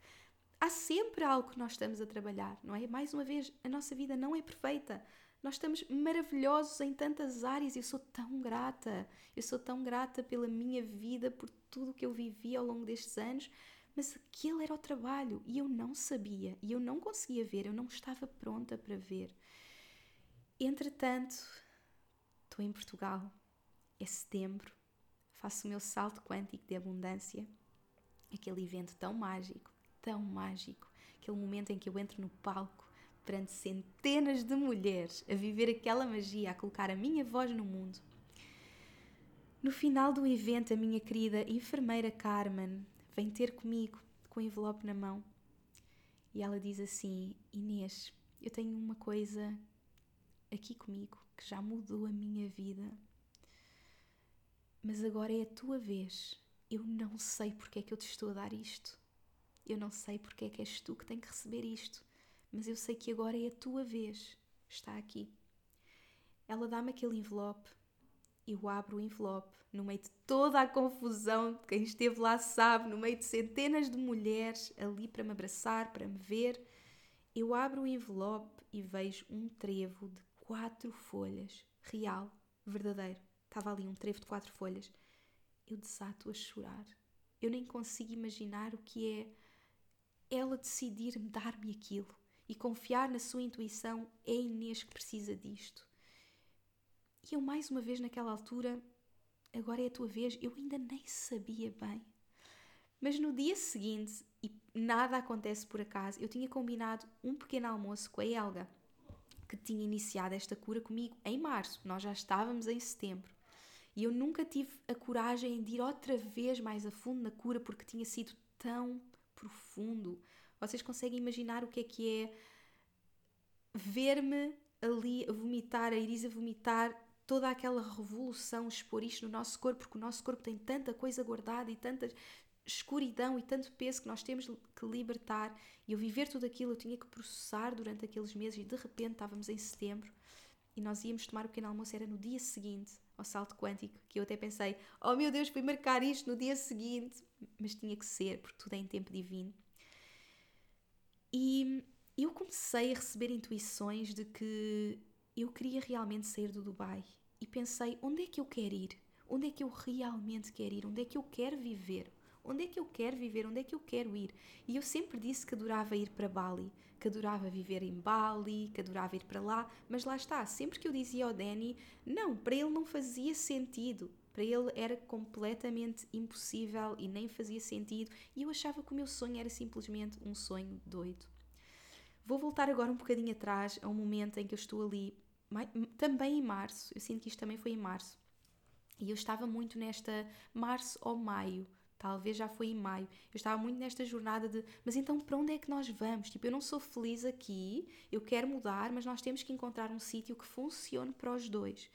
há sempre algo que nós estamos a trabalhar, não é? Mais uma vez, a nossa vida não é perfeita. Nós estamos maravilhosos em tantas áreas e eu sou tão grata. Eu sou tão grata pela minha vida, por tudo que eu vivi ao longo destes anos, mas aquele era o trabalho e eu não sabia e eu não conseguia ver, eu não estava pronta para ver. Entretanto, estou em Portugal, é setembro, faço o meu salto quântico de abundância, aquele evento tão mágico, tão mágico, aquele momento em que eu entro no palco perante centenas de mulheres a viver aquela magia, a colocar a minha voz no mundo. No final do evento, a minha querida enfermeira Carmen vem ter comigo com o envelope na mão. E ela diz assim: Inês, eu tenho uma coisa aqui comigo que já mudou a minha vida, mas agora é a tua vez. Eu não sei porque é que eu te estou a dar isto. Eu não sei porque é que és tu que tem que receber isto, mas eu sei que agora é a tua vez. Está aqui. Ela dá-me aquele envelope eu abro o envelope no meio de toda a confusão, quem esteve lá sabe, no meio de centenas de mulheres ali para me abraçar, para me ver. Eu abro o envelope e vejo um trevo de quatro folhas, real, verdadeiro. Estava ali um trevo de quatro folhas. Eu desato a chorar. Eu nem consigo imaginar o que é ela decidir dar-me aquilo e confiar na sua intuição. É Inês que precisa disto. E eu, mais uma vez, naquela altura, agora é a tua vez, eu ainda nem sabia bem. Mas no dia seguinte, e nada acontece por acaso. Eu tinha combinado um pequeno almoço com a Helga, que tinha iniciado esta cura comigo em março. Nós já estávamos em setembro. E eu nunca tive a coragem de ir outra vez mais a fundo na cura porque tinha sido tão profundo. Vocês conseguem imaginar o que é que é ver-me ali a vomitar, a Iris a vomitar, toda aquela revolução, expor isto no nosso corpo, porque o nosso corpo tem tanta coisa guardada e tanta escuridão e tanto peso que nós temos que libertar. E eu viver tudo aquilo, eu tinha que processar durante aqueles meses e de repente estávamos em setembro e nós íamos tomar o pequeno almoço, era no dia seguinte ao salto quântico, que eu até pensei, oh meu Deus, fui marcar isto no dia seguinte, mas tinha que ser, porque tudo é em tempo divino. E eu comecei a receber intuições de que eu queria realmente sair do Dubai e pensei, onde é que eu quero ir? Onde é que eu realmente quero ir? Onde é que eu quero viver? Onde é que eu quero viver? Onde é que eu quero ir? E eu sempre disse que adorava ir para Bali, que adorava viver em Bali, que adorava ir para lá, mas lá está, sempre que eu dizia ao Danny, não, para ele não fazia sentido. Para ele era completamente impossível e nem fazia sentido, e eu achava que o meu sonho era simplesmente um sonho doido. Vou voltar agora um bocadinho atrás a um momento em que eu estou ali, também em março, eu sinto que isto também foi em março, e eu estava muito nesta março ou maio, talvez já foi em maio. Eu estava muito nesta jornada de, mas então para onde é que nós vamos? Tipo, eu não sou feliz aqui, eu quero mudar, mas nós temos que encontrar um sítio que funcione para os dois.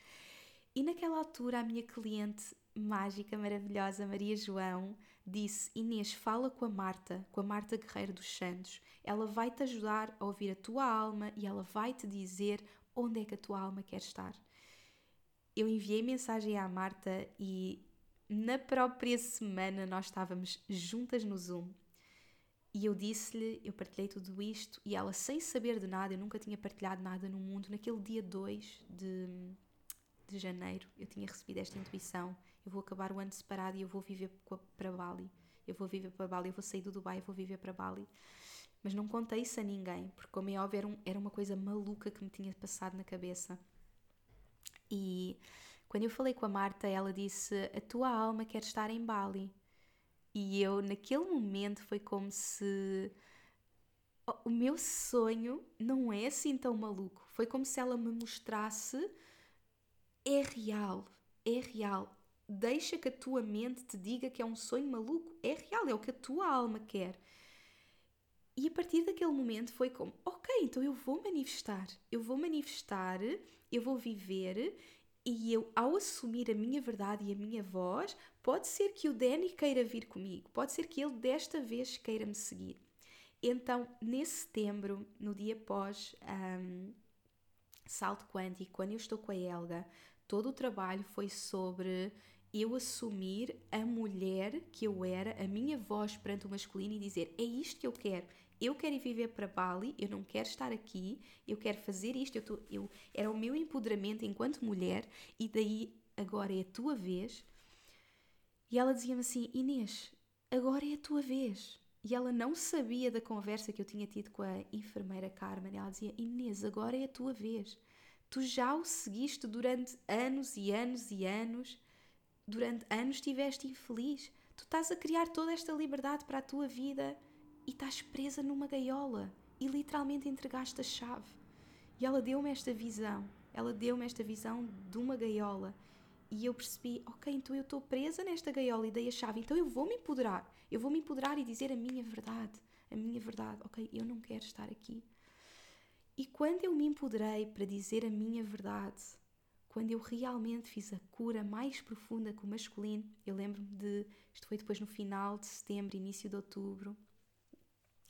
E naquela altura, a minha cliente mágica, maravilhosa, Maria João, disse: Inês, fala com a Marta, com a Marta Guerreiro dos Santos. Ela vai te ajudar a ouvir a tua alma e ela vai te dizer onde é que a tua alma quer estar. Eu enviei mensagem à Marta e na própria semana nós estávamos juntas no Zoom e eu disse-lhe, eu partilhei tudo isto e ela, sem saber de nada, eu nunca tinha partilhado nada no mundo, naquele dia 2 de, de janeiro, eu tinha recebido esta intuição: eu vou acabar o ano separado e eu vou viver para Bali. Eu vou viver para Bali, eu vou sair do Dubai e vou viver para Bali. Mas não contei isso a ninguém, porque, como é óbvio, era, um, era uma coisa maluca que me tinha passado na cabeça. E quando eu falei com a Marta, ela disse: A tua alma quer estar em Bali. E eu, naquele momento, foi como se o meu sonho não é assim tão maluco. Foi como se ela me mostrasse: é real, é real. Deixa que a tua mente te diga que é um sonho maluco. É real, é o que a tua alma quer. E a partir daquele momento foi como: ok, então eu vou manifestar, eu vou manifestar, eu vou viver e eu, ao assumir a minha verdade e a minha voz, pode ser que o Danny queira vir comigo, pode ser que ele desta vez queira me seguir. Então, nesse setembro, no dia pós um, salto quântico, quando eu estou com a Helga, todo o trabalho foi sobre eu assumir a mulher que eu era, a minha voz perante o masculino e dizer: é isto que eu quero, eu quero ir viver para Bali, eu não quero estar aqui, eu quero fazer isto, eu, tô, eu era o meu empoderamento enquanto mulher e daí agora é a tua vez. E ela dizia-me assim: Inês, agora é a tua vez. E ela não sabia da conversa que eu tinha tido com a enfermeira Carmen. Ela dizia: Inês, agora é a tua vez. Tu já o seguiste durante anos e anos e anos. Durante anos estiveste infeliz. Tu estás a criar toda esta liberdade para a tua vida e estás presa numa gaiola e literalmente entregaste a chave. E ela deu-me esta visão, ela deu-me esta visão de uma gaiola. E eu percebi, ok, então eu estou presa nesta gaiola e dei a chave, então eu vou me empoderar. Eu vou me empoderar e dizer a minha verdade, a minha verdade. Ok, eu não quero estar aqui. E quando eu me empoderei para dizer a minha verdade, quando eu realmente fiz a cura mais profunda com o masculino, eu lembro-me de, isto foi depois no final de setembro, início de outubro,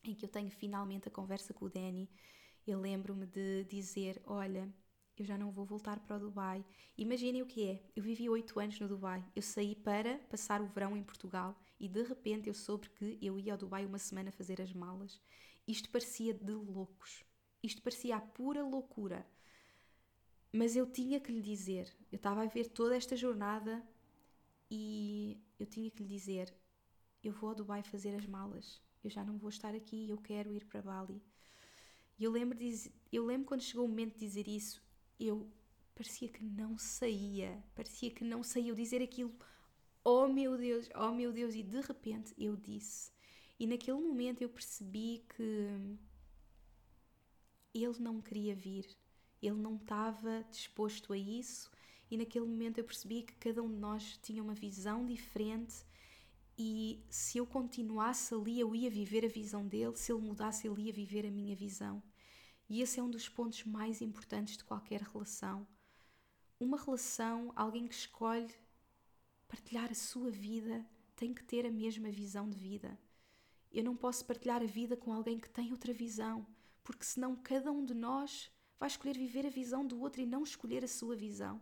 em que eu tenho finalmente a conversa com o Danny, eu lembro-me de dizer: Olha, eu já não vou voltar para o Dubai. Imaginem o que é. Eu vivi oito anos no Dubai. Eu saí para passar o verão em Portugal e de repente eu soube que eu ia ao Dubai uma semana fazer as malas. Isto parecia de loucos. Isto parecia a pura loucura. Mas eu tinha que lhe dizer. Eu estava a ver toda esta jornada e eu tinha que lhe dizer: Eu vou ao Dubai fazer as malas eu já não vou estar aqui, eu quero ir para Bali. E eu lembro, de, eu lembro quando chegou o momento de dizer isso, eu parecia que não saía, parecia que não saía eu dizer aquilo, oh meu Deus, oh meu Deus, e de repente eu disse. E naquele momento eu percebi que ele não queria vir, ele não estava disposto a isso, e naquele momento eu percebi que cada um de nós tinha uma visão diferente. E se eu continuasse ali, eu ia viver a visão dele, se ele mudasse, ele ia viver a minha visão. E esse é um dos pontos mais importantes de qualquer relação. Uma relação, alguém que escolhe partilhar a sua vida, tem que ter a mesma visão de vida. Eu não posso partilhar a vida com alguém que tem outra visão, porque senão cada um de nós vai escolher viver a visão do outro e não escolher a sua visão.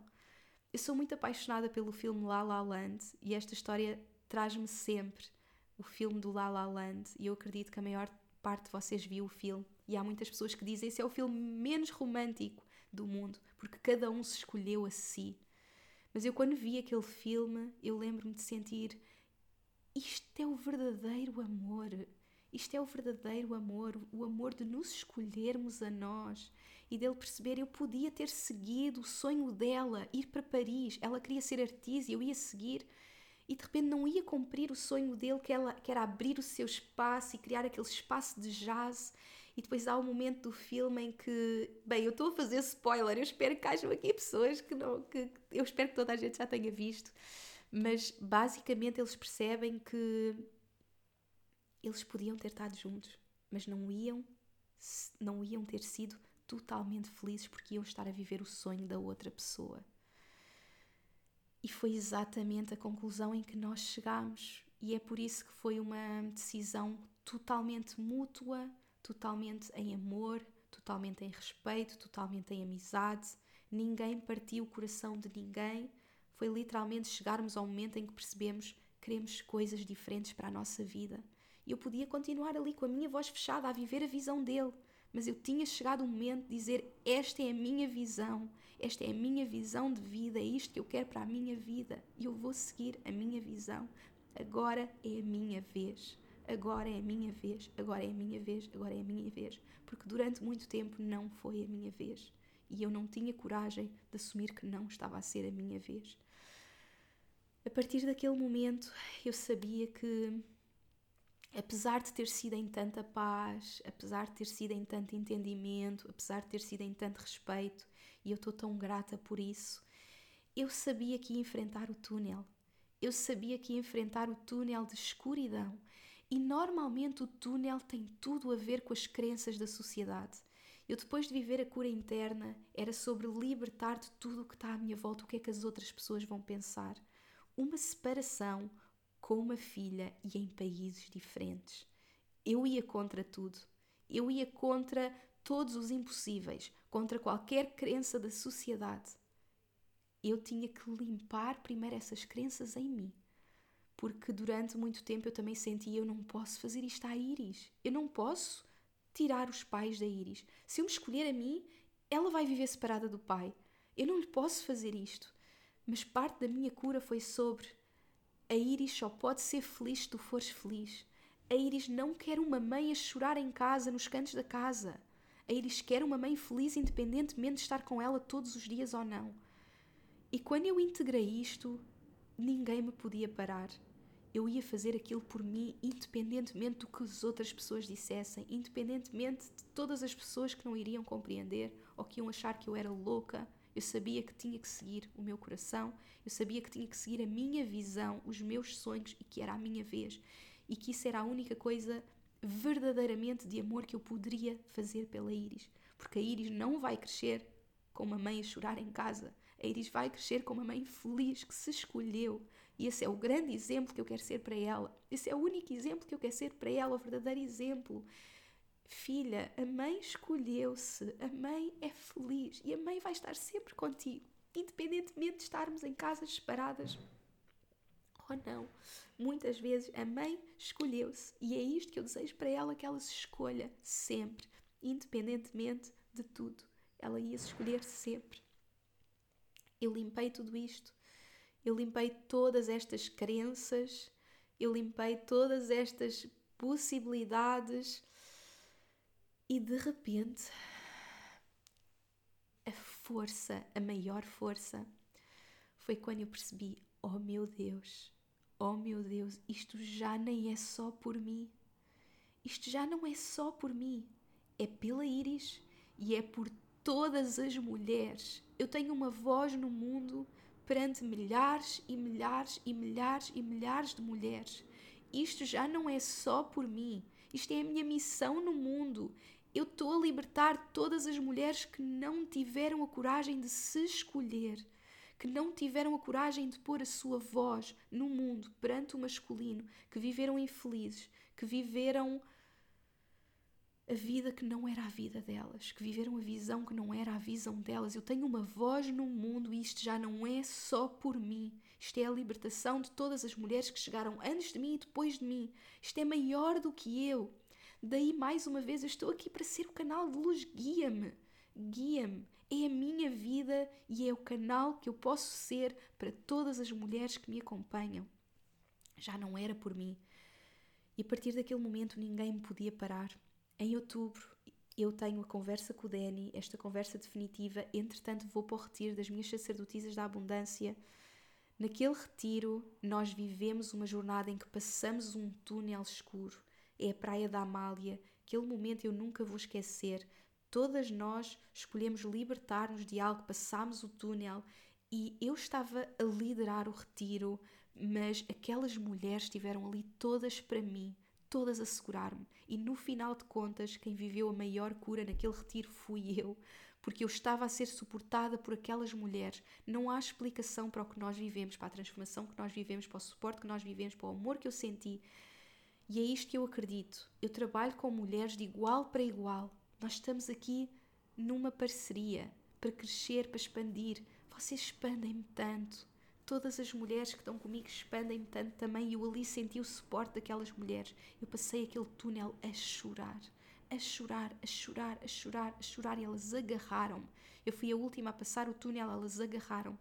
Eu sou muito apaixonada pelo filme La La Land e esta história traz-me sempre o filme do La La Land e eu acredito que a maior parte de vocês viu o filme e há muitas pessoas que dizem que esse é o filme menos romântico do mundo, porque cada um se escolheu a si. Mas eu quando vi aquele filme, eu lembro-me de sentir isto é o verdadeiro amor. Isto é o verdadeiro amor, o amor de nos escolhermos a nós e dele perceber eu podia ter seguido o sonho dela, ir para Paris. Ela queria ser artista e eu ia seguir e de repente não ia cumprir o sonho dele, que, ela, que era abrir o seu espaço e criar aquele espaço de jazz. E depois há um momento do filme em que, bem, eu estou a fazer spoiler, eu espero que hajam aqui pessoas que não, que eu espero que toda a gente já tenha visto, mas basicamente eles percebem que eles podiam ter estado juntos, mas não iam, não iam ter sido totalmente felizes porque iam estar a viver o sonho da outra pessoa. E foi exatamente a conclusão em que nós chegámos. E é por isso que foi uma decisão totalmente mútua, totalmente em amor, totalmente em respeito, totalmente em amizade. Ninguém partiu o coração de ninguém. Foi literalmente chegarmos ao momento em que percebemos que queremos coisas diferentes para a nossa vida. E eu podia continuar ali com a minha voz fechada a viver a visão dele, mas eu tinha chegado o momento de dizer: Esta é a minha visão, esta é a minha visão de vida, é isto que eu quero para a minha vida e eu vou seguir a minha visão. Agora é a minha vez. Agora é a minha vez, agora é a minha vez, agora é a minha vez. Porque durante muito tempo não foi a minha vez. E eu não tinha coragem de assumir que não estava a ser a minha vez. A partir daquele momento eu sabia que apesar de ter sido em tanta paz, apesar de ter sido em tanto entendimento, apesar de ter sido em tanto respeito, e eu estou tão grata por isso, eu sabia que ia enfrentar o túnel. Eu sabia que ia enfrentar o túnel de escuridão. E normalmente o túnel tem tudo a ver com as crenças da sociedade. Eu, depois de viver a cura interna, era sobre libertar de tudo o que está à minha volta, o que é que as outras pessoas vão pensar. Uma separação, com uma filha e em países diferentes. Eu ia contra tudo. Eu ia contra todos os impossíveis, contra qualquer crença da sociedade. Eu tinha que limpar primeiro essas crenças em mim. Porque durante muito tempo eu também sentia eu não posso fazer isto à Iris. Eu não posso tirar os pais da Iris. Se eu me escolher a mim, ela vai viver separada do pai. Eu não lhe posso fazer isto. Mas parte da minha cura foi sobre a Iris só pode ser feliz se tu fores feliz. A Iris não quer uma mãe a chorar em casa, nos cantos da casa. A Iris quer uma mãe feliz independentemente de estar com ela todos os dias ou não. E quando eu integrei isto, ninguém me podia parar. Eu ia fazer aquilo por mim, independentemente do que as outras pessoas dissessem, independentemente de todas as pessoas que não iriam compreender ou que iam achar que eu era louca eu sabia que tinha que seguir o meu coração, eu sabia que tinha que seguir a minha visão, os meus sonhos e que era a minha vez. E que isso era a única coisa verdadeiramente de amor que eu poderia fazer pela Iris. Porque a Iris não vai crescer com uma mãe a chorar em casa. A Iris vai crescer com uma mãe feliz que se escolheu. E esse é o grande exemplo que eu quero ser para ela. Esse é o único exemplo que eu quero ser para ela, o verdadeiro exemplo. Filha, a mãe escolheu-se, a mãe é feliz e a mãe vai estar sempre contigo, independentemente de estarmos em casas separadas ou não. Muitas vezes a mãe escolheu-se e é isto que eu desejo para ela: que ela se escolha sempre, independentemente de tudo. Ela ia se escolher sempre. Eu limpei tudo isto, eu limpei todas estas crenças, eu limpei todas estas possibilidades e de repente, a força, a maior força, foi quando eu percebi: oh meu Deus, oh meu Deus, isto já nem é só por mim. isto já não é só por mim, é pela Iris e é por todas as mulheres. Eu tenho uma voz no mundo perante milhares e milhares e milhares e milhares de mulheres. Isto já não é só por mim, isto é a minha missão no mundo. Eu estou a libertar todas as mulheres que não tiveram a coragem de se escolher, que não tiveram a coragem de pôr a sua voz no mundo perante o masculino, que viveram infelizes, que viveram a vida que não era a vida delas, que viveram a visão que não era a visão delas. Eu tenho uma voz no mundo e isto já não é só por mim. Isto é a libertação de todas as mulheres que chegaram antes de mim e depois de mim. Isto é maior do que eu. Daí, mais uma vez, eu estou aqui para ser o canal de luz. Guia-me. Guia-me. É a minha vida e é o canal que eu posso ser para todas as mulheres que me acompanham. Já não era por mim. E a partir daquele momento ninguém me podia parar. Em outubro eu tenho a conversa com o Danny, esta conversa definitiva. Entretanto, vou para o retiro das minhas sacerdotisas da abundância. Naquele retiro, nós vivemos uma jornada em que passamos um túnel escuro. É a Praia da Amália. Aquele momento eu nunca vou esquecer. Todas nós escolhemos libertar-nos de algo, passámos o túnel e eu estava a liderar o retiro, mas aquelas mulheres estiveram ali todas para mim todas a segurar-me. E no final de contas, quem viveu a maior cura naquele retiro fui eu, porque eu estava a ser suportada por aquelas mulheres. Não há explicação para o que nós vivemos, para a transformação que nós vivemos, para o suporte que nós vivemos, para o amor que eu senti. E é isto que eu acredito. Eu trabalho com mulheres de igual para igual. Nós estamos aqui numa parceria para crescer, para expandir. Vocês expandem-me tanto todas as mulheres que estão comigo expandem-me tanto também e eu ali senti o suporte daquelas mulheres. Eu passei aquele túnel a chorar, a chorar, a chorar, a chorar, a chorar e elas agarraram-me. Eu fui a última a passar o túnel, elas agarraram-me.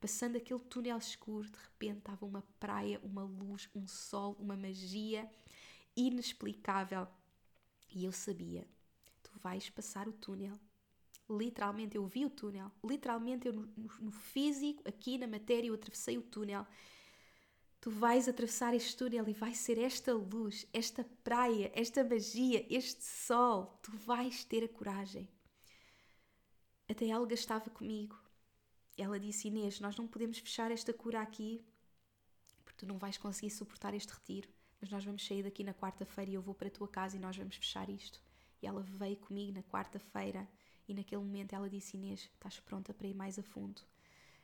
Passando aquele túnel escuro, de repente estava uma praia, uma luz, um sol, uma magia inexplicável. E eu sabia, tu vais passar o túnel literalmente eu vi o túnel, literalmente eu no, no, físico, aqui na matéria, eu atravessei o túnel. Tu vais atravessar este túnel e vai ser esta luz, esta praia, esta magia, este sol. Tu vais ter a coragem. Até Helga estava comigo. Ela disse: Inês, nós não podemos fechar esta cura aqui porque tu não vais conseguir suportar este retiro. Mas nós vamos sair daqui na quarta-feira e eu vou para a tua casa e nós vamos fechar isto. E ela veio comigo na quarta-feira e naquele momento ela disse: Inês, estás pronta para ir mais a fundo.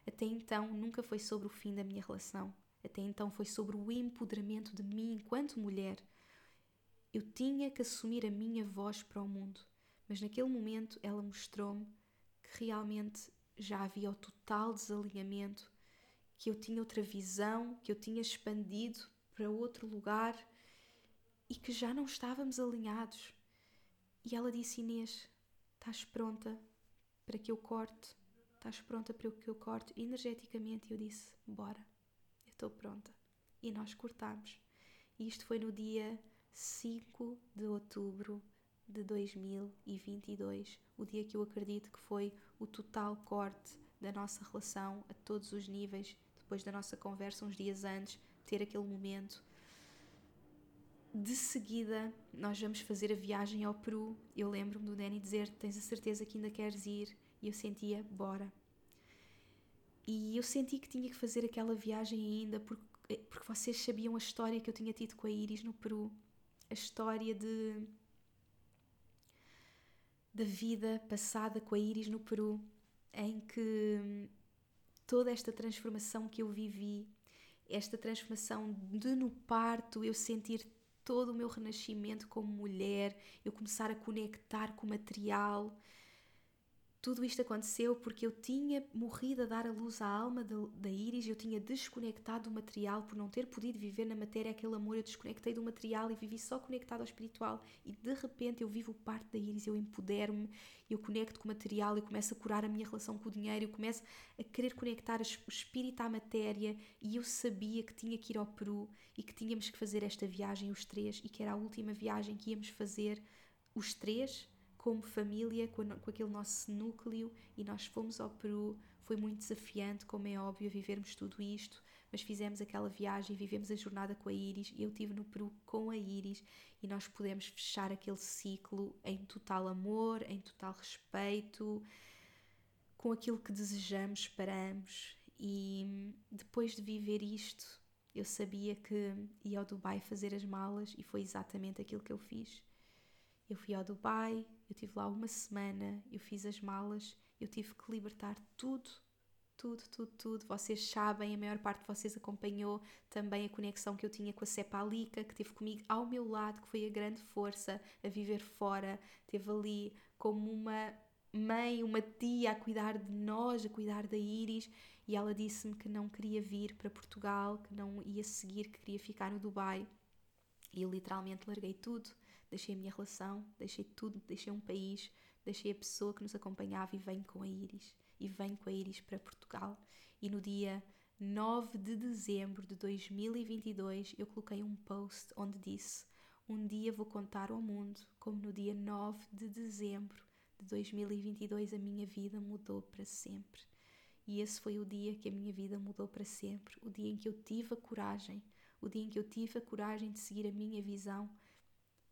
Até então nunca foi sobre o fim da minha relação. Até então foi sobre o empoderamento de mim enquanto mulher. Eu tinha que assumir a minha voz para o mundo, mas naquele momento ela mostrou-me que realmente já havia o total desalinhamento, que eu tinha outra visão, que eu tinha expandido para outro lugar e que já não estávamos alinhados. E ela disse: Inês, Estás pronta para que eu corte? Estás pronta para que eu corte? Energeticamente eu disse: Bora, eu estou pronta. E nós cortámos. E isto foi no dia 5 de outubro de 2022, o dia que eu acredito que foi o total corte da nossa relação a todos os níveis, depois da nossa conversa uns dias antes, ter aquele momento de seguida, nós vamos fazer a viagem ao Peru. Eu lembro-me do Danny dizer: Tens a certeza que ainda queres ir? E eu sentia: Bora. E eu senti que tinha que fazer aquela viagem ainda porque, eh, porque vocês sabiam a história que eu tinha tido com a Iris no Peru a história de da vida passada com a Iris no Peru, em que toda esta transformação que eu vivi, esta transformação de no parto eu sentir todo o meu renascimento como mulher, eu começar a conectar com o material, tudo isto aconteceu porque eu tinha morrido a dar a luz à alma da Iris, eu tinha desconectado do material por não ter podido viver na matéria aquele amor, eu desconectei do material e vivi só conectado ao espiritual. E de repente eu vivo parte da Iris, eu empodero-me, eu conecto com o material, eu começo a curar a minha relação com o dinheiro, eu começo a querer conectar o espírito à matéria e eu sabia que tinha que ir ao Peru e que tínhamos que fazer esta viagem os três e que era a última viagem que íamos fazer os três como família, com, com aquele nosso núcleo, e nós fomos ao Peru. Foi muito desafiante, como é óbvio, vivermos tudo isto, mas fizemos aquela viagem vivemos a jornada com a Iris. E eu estive no Peru com a Iris e nós pudemos fechar aquele ciclo em total amor, em total respeito, com aquilo que desejamos, esperamos. E depois de viver isto, eu sabia que ia ao Dubai fazer as malas e foi exatamente aquilo que eu fiz. Eu fui ao Dubai, eu tive lá uma semana, eu fiz as malas, eu tive que libertar tudo, tudo, tudo, tudo. Vocês sabem, a maior parte de vocês acompanhou também a conexão que eu tinha com a Cepalica, que teve comigo ao meu lado, que foi a grande força a viver fora, teve ali como uma mãe, uma tia a cuidar de nós, a cuidar da Iris e ela disse-me que não queria vir para Portugal, que não ia seguir, que queria ficar no Dubai. E eu literalmente larguei tudo, deixei a minha relação, deixei tudo, deixei um país, deixei a pessoa que nos acompanhava e venho com a Iris. E venho com a Iris para Portugal. E no dia 9 de dezembro de 2022 eu coloquei um post onde disse: Um dia vou contar ao mundo como no dia 9 de dezembro de 2022 a minha vida mudou para sempre. E esse foi o dia que a minha vida mudou para sempre, o dia em que eu tive a coragem, o dia em que eu tive a coragem de seguir a minha visão,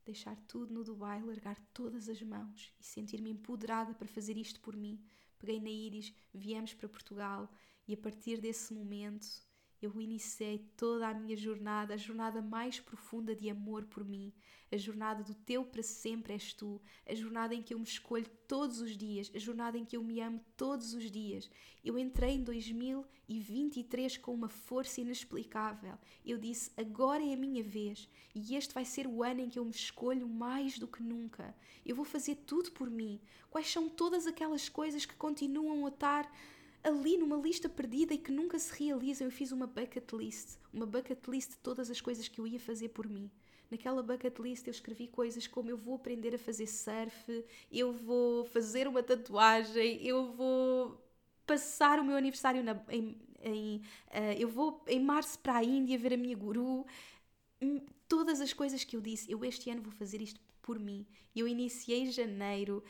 deixar tudo no Dubai, largar todas as mãos e sentir-me empoderada para fazer isto por mim. Peguei na Iris, viemos para Portugal e a partir desse momento eu iniciei toda a minha jornada, a jornada mais profunda de amor por mim, a jornada do teu para sempre és tu, a jornada em que eu me escolho todos os dias, a jornada em que eu me amo todos os dias. Eu entrei em 2023 com uma força inexplicável. Eu disse: agora é a minha vez e este vai ser o ano em que eu me escolho mais do que nunca. Eu vou fazer tudo por mim. Quais são todas aquelas coisas que continuam a estar ali numa lista perdida e que nunca se realizam. Eu fiz uma bucket list, uma bucket list de todas as coisas que eu ia fazer por mim. Naquela bucket list eu escrevi coisas como eu vou aprender a fazer surf, eu vou fazer uma tatuagem, eu vou passar o meu aniversário na, em, em uh, eu vou em março para a Índia ver a minha guru. Hum, todas as coisas que eu disse, eu este ano vou fazer isto por mim. Eu iniciei janeiro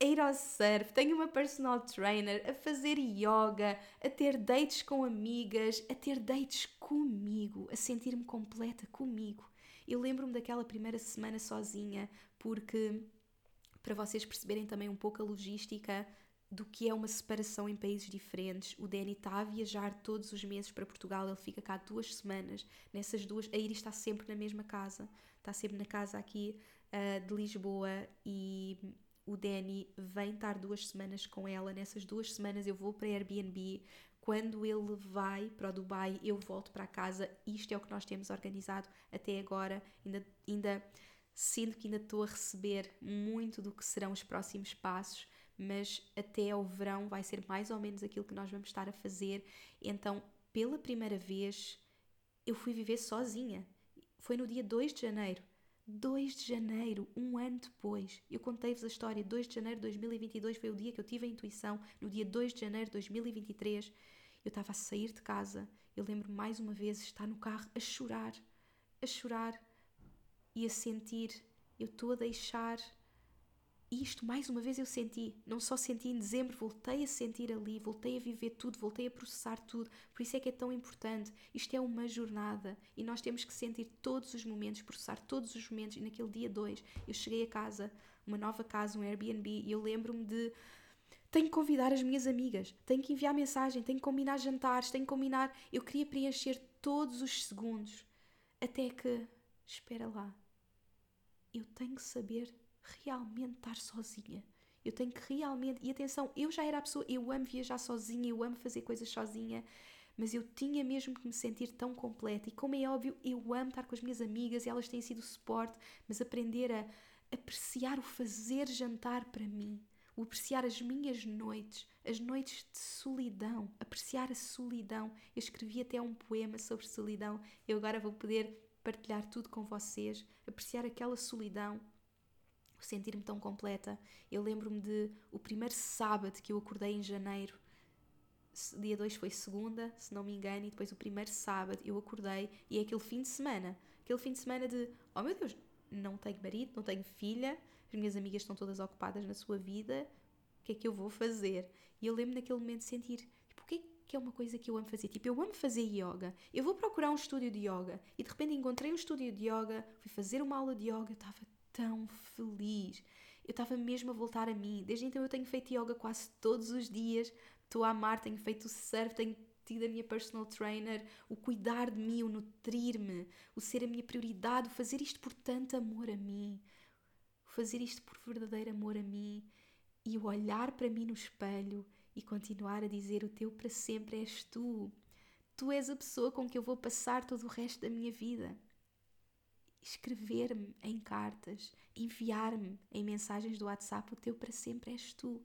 a ir ao surf, tenho uma personal trainer, a fazer yoga, a ter dates com amigas, a ter dates comigo, a sentir-me completa comigo. Eu lembro-me daquela primeira semana sozinha, porque para vocês perceberem também um pouco a logística do que é uma separação em países diferentes. O Danny está a viajar todos os meses para Portugal, ele fica cá duas semanas. Nessas duas, a Iris está sempre na mesma casa, está sempre na casa aqui uh, de Lisboa e o Danny vem estar duas semanas com ela. Nessas duas semanas eu vou para Airbnb. Quando ele vai para o Dubai, eu volto para casa. Isto é o que nós temos organizado até agora. Ainda, ainda sinto que ainda estou a receber muito do que serão os próximos passos, mas até ao verão vai ser mais ou menos aquilo que nós vamos estar a fazer. Então, pela primeira vez, eu fui viver sozinha. Foi no dia 2 de janeiro. 2 de janeiro, um ano depois, eu contei-vos a história. 2 de janeiro de 2022 foi o dia que eu tive a intuição. No dia 2 de janeiro de 2023, eu estava a sair de casa. Eu lembro mais uma vez estar no carro a chorar, a chorar e a sentir. Eu estou a deixar e isto, mais uma vez, eu senti. Não só senti em dezembro, voltei a sentir ali, voltei a viver tudo, voltei a processar tudo. Por isso é que é tão importante. Isto é uma jornada e nós temos que sentir todos os momentos, processar todos os momentos. E naquele dia 2, eu cheguei a casa, uma nova casa, um Airbnb, e eu lembro-me de. Tenho que convidar as minhas amigas, tenho que enviar mensagem, tenho que combinar jantares, tenho que combinar. Eu queria preencher todos os segundos. Até que. Espera lá. Eu tenho que saber realmente estar sozinha. Eu tenho que realmente. E atenção, eu já era a pessoa. Eu amo viajar sozinha, eu amo fazer coisas sozinha. Mas eu tinha mesmo que me sentir tão completa. E como é óbvio, eu amo estar com as minhas amigas e elas têm sido suporte. Mas aprender a apreciar o fazer jantar para mim. O apreciar as minhas noites, as noites de solidão, apreciar a solidão. Eu escrevi até um poema sobre solidão. Eu agora vou poder partilhar tudo com vocês, apreciar aquela solidão, sentir-me tão completa. Eu lembro-me de o primeiro sábado que eu acordei em janeiro, dia 2 foi segunda, se não me engano, e depois o primeiro sábado eu acordei e é aquele fim de semana, aquele fim de semana de, oh meu Deus, não tenho marido, não tenho filha, as minhas amigas estão todas ocupadas na sua vida, que é que eu vou fazer? E eu lembro naquele momento de sentir, tipo, o que é que é uma coisa que eu amo fazer? Tipo, eu amo fazer yoga. Eu vou procurar um estúdio de yoga. E de repente encontrei um estúdio de yoga, fui fazer uma aula de yoga, estava tão feliz. Eu estava mesmo a voltar a mim. Desde então eu tenho feito yoga quase todos os dias. Estou a amar, tenho feito surf, tenho tido a minha personal trainer, o cuidar de mim, o nutrir-me, o ser a minha prioridade, o fazer isto por tanto amor a mim, o fazer isto por verdadeiro amor a mim e o olhar para mim no espelho e continuar a dizer: O teu para sempre és tu. Tu és a pessoa com que eu vou passar todo o resto da minha vida. Escrever-me em cartas, enviar-me em mensagens do WhatsApp: O teu para sempre és tu.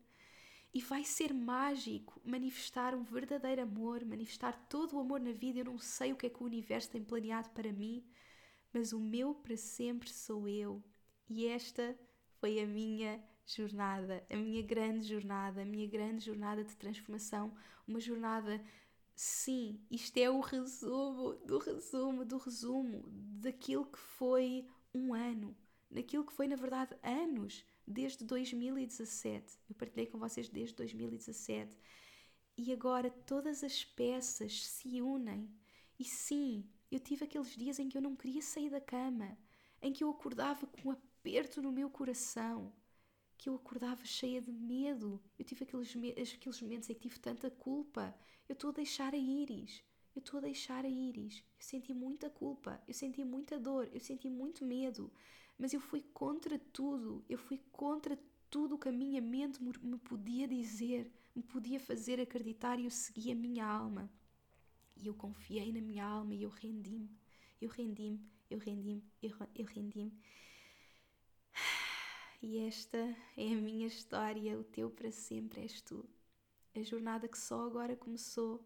E vai ser mágico manifestar um verdadeiro amor, manifestar todo o amor na vida. Eu não sei o que é que o universo tem planeado para mim, mas o meu para sempre sou eu. E esta foi a minha jornada, a minha grande jornada, a minha grande jornada de transformação, uma jornada Sim, isto é o resumo do resumo do resumo daquilo que foi um ano, daquilo que foi, na verdade, anos, desde 2017. Eu partilhei com vocês desde 2017. E agora todas as peças se unem. E sim, eu tive aqueles dias em que eu não queria sair da cama, em que eu acordava com um aperto no meu coração, que eu acordava cheia de medo. Eu tive aqueles, aqueles momentos em que tive tanta culpa. Eu estou a deixar a íris. Eu estou a deixar a íris. Eu senti muita culpa, eu senti muita dor, eu senti muito medo. Mas eu fui contra tudo. Eu fui contra tudo o que a minha mente me podia dizer, me podia fazer acreditar e eu segui a minha alma. E eu confiei na minha alma e eu rendi-me. Eu rendi-me, eu rendi-me, eu, eu rendi-me e esta é a minha história, o teu para sempre és tu. A jornada que só agora começou,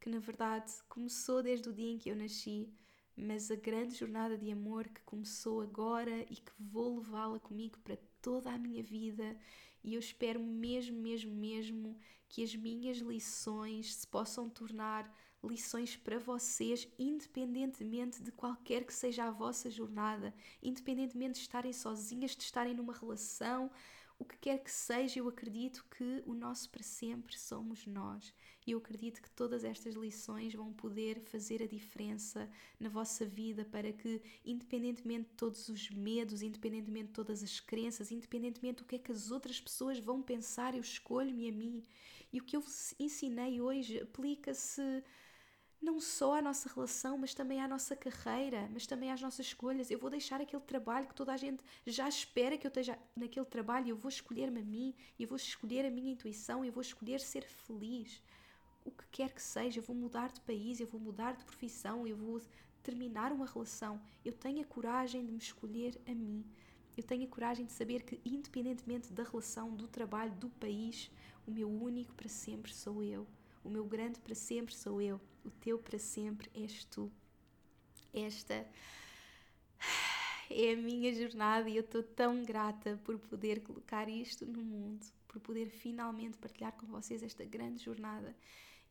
que na verdade começou desde o dia em que eu nasci, mas a grande jornada de amor que começou agora e que vou levá-la comigo para toda a minha vida. E eu espero mesmo, mesmo, mesmo que as minhas lições se possam tornar lições para vocês, independentemente de qualquer que seja a vossa jornada, independentemente de estarem sozinhas, de estarem numa relação, o que quer que seja, eu acredito que o nosso para sempre somos nós. E eu acredito que todas estas lições vão poder fazer a diferença na vossa vida para que, independentemente de todos os medos, independentemente de todas as crenças, independentemente do que é que as outras pessoas vão pensar, eu escolho-me a mim. E o que eu ensinei hoje aplica-se não só à nossa relação, mas também à nossa carreira, mas também às nossas escolhas. Eu vou deixar aquele trabalho que toda a gente já espera que eu esteja naquele trabalho, eu vou escolher-me a mim, eu vou escolher a minha intuição, eu vou escolher ser feliz. O que quer que seja, eu vou mudar de país, eu vou mudar de profissão, eu vou terminar uma relação. Eu tenho a coragem de me escolher a mim. Eu tenho a coragem de saber que, independentemente da relação, do trabalho, do país, o meu único para sempre sou eu. O meu grande para sempre sou eu. O teu para sempre és tu. Esta é a minha jornada e eu estou tão grata por poder colocar isto no mundo, por poder finalmente partilhar com vocês esta grande jornada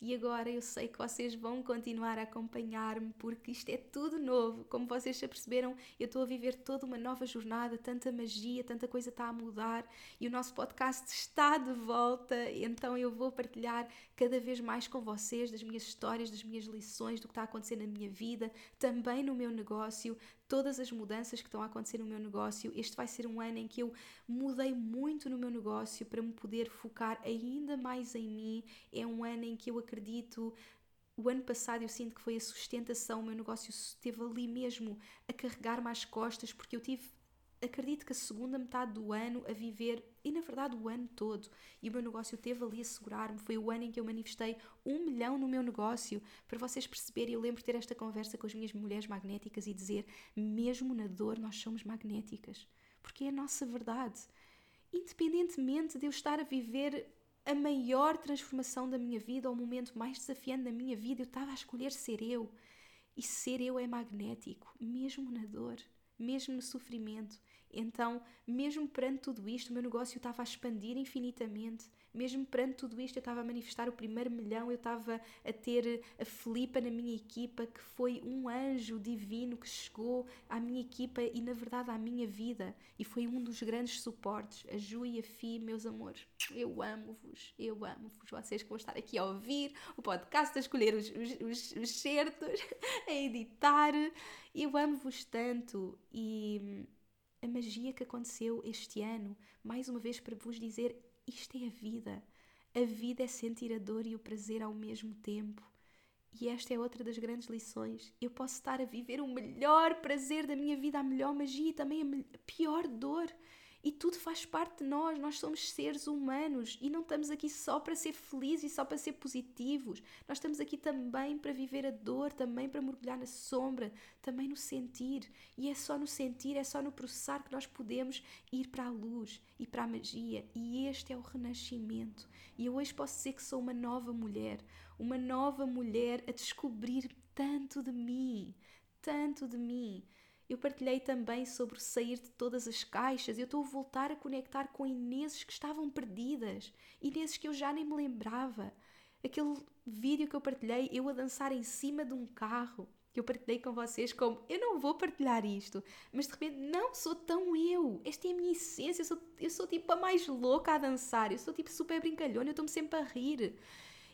e agora eu sei que vocês vão continuar a acompanhar-me porque isto é tudo novo. Como vocês já perceberam, eu estou a viver toda uma nova jornada, tanta magia, tanta coisa está a mudar e o nosso podcast está de volta. Então eu vou partilhar cada vez mais com vocês das minhas histórias, das minhas lições, do que está a acontecer na minha vida, também no meu negócio, todas as mudanças que estão a acontecer no meu negócio. Este vai ser um ano em que eu mudei muito no meu negócio para me poder focar ainda mais em mim. É um ano em que eu acredito o ano passado eu sinto que foi a sustentação, o meu negócio esteve ali mesmo a carregar mais costas, porque eu tive acredito que a segunda metade do ano a viver, e na verdade o ano todo, e o meu negócio teve ali a segurar-me. Foi o ano em que eu manifestei um milhão no meu negócio. Para vocês perceberem, eu lembro de ter esta conversa com as minhas mulheres magnéticas e dizer: mesmo na dor, nós somos magnéticas. Porque é a nossa verdade. Independentemente de eu estar a viver a maior transformação da minha vida, ou o momento mais desafiante da minha vida, eu estava a escolher ser eu. E ser eu é magnético, mesmo na dor, mesmo no sofrimento. Então, mesmo perante tudo isto, o meu negócio estava a expandir infinitamente, mesmo perante tudo isto, eu estava a manifestar o primeiro milhão, eu estava a ter a Filipa na minha equipa, que foi um anjo divino que chegou à minha equipa e, na verdade, à minha vida. E foi um dos grandes suportes. A Ju e a Fi, meus amores, eu amo-vos, eu amo-vos. Vocês que vão estar aqui a ouvir o podcast, a escolher os, os, os, os certos, a editar. Eu amo-vos tanto e a magia que aconteceu este ano, mais uma vez para vos dizer isto é a vida. A vida é sentir a dor e o prazer ao mesmo tempo. E esta é outra das grandes lições. Eu posso estar a viver o melhor prazer da minha vida, a melhor magia e também a pior dor. E tudo faz parte de nós, nós somos seres humanos e não estamos aqui só para ser felizes e só para ser positivos. Nós estamos aqui também para viver a dor, também para mergulhar na sombra, também no sentir. E é só no sentir, é só no processar que nós podemos ir para a luz e para a magia. E este é o renascimento. E eu hoje posso dizer que sou uma nova mulher, uma nova mulher a descobrir tanto de mim, tanto de mim. Eu partilhei também sobre sair de todas as caixas. Eu estou a voltar a conectar com Ineses que estavam perdidas, Ineses que eu já nem me lembrava. Aquele vídeo que eu partilhei, eu a dançar em cima de um carro, que eu partilhei com vocês, como eu não vou partilhar isto, mas de repente não sou tão eu. Esta é a minha essência. Eu sou, eu sou tipo a mais louca a dançar, eu sou tipo super brincalhona, eu estou-me sempre a rir.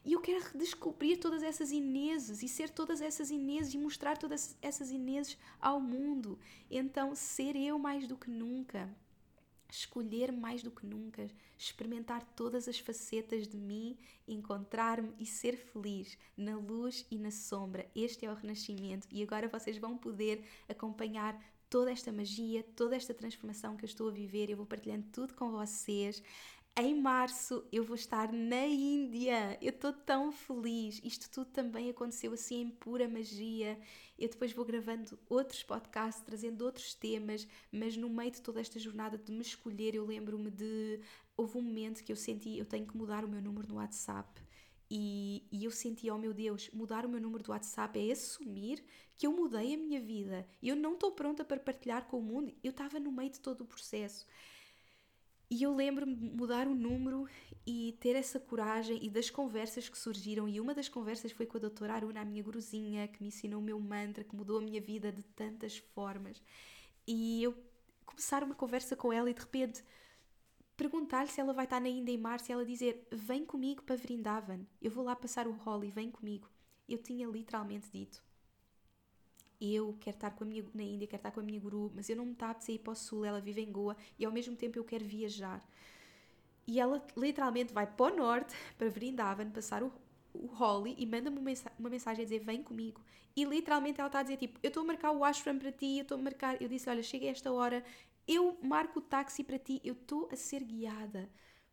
E eu quero redescobrir todas essas Ineses e ser todas essas Ineses e mostrar todas essas Ineses ao mundo. Então, ser eu mais do que nunca, escolher mais do que nunca, experimentar todas as facetas de mim, encontrar-me e ser feliz na luz e na sombra. Este é o renascimento e agora vocês vão poder acompanhar toda esta magia, toda esta transformação que eu estou a viver. Eu vou partilhando tudo com vocês. Em março eu vou estar na Índia. Eu estou tão feliz. Isto tudo também aconteceu assim em pura magia. Eu depois vou gravando outros podcasts, trazendo outros temas, mas no meio de toda esta jornada de me escolher, eu lembro-me de. Houve um momento que eu senti, eu tenho que mudar o meu número no WhatsApp. E, e eu senti, oh meu Deus, mudar o meu número do WhatsApp é assumir que eu mudei a minha vida. Eu não estou pronta para partilhar com o mundo. Eu estava no meio de todo o processo. E eu lembro-me de mudar o número e ter essa coragem e das conversas que surgiram. E uma das conversas foi com a doutora Aruna, a minha guruzinha, que me ensinou o meu mantra, que mudou a minha vida de tantas formas. E eu começar uma conversa com ela e de repente perguntar-lhe se ela vai estar na Índia em março e ela dizer: Vem comigo para Vrindavan, eu vou lá passar o Holi, vem comigo. Eu tinha literalmente dito: eu quero estar com a minha, na Índia, quero estar com a minha guru, mas eu não me está a sair para o sul, ela vive em Goa e ao mesmo tempo eu quero viajar. E ela literalmente vai para o norte, para Vrindavan, passar o, o Holly e manda-me uma, uma mensagem a dizer vem comigo. E literalmente ela está a dizer tipo, eu estou a marcar o ashram para ti, eu estou a marcar, eu disse, olha, chega a esta hora, eu marco o táxi para ti, eu estou a ser guiada.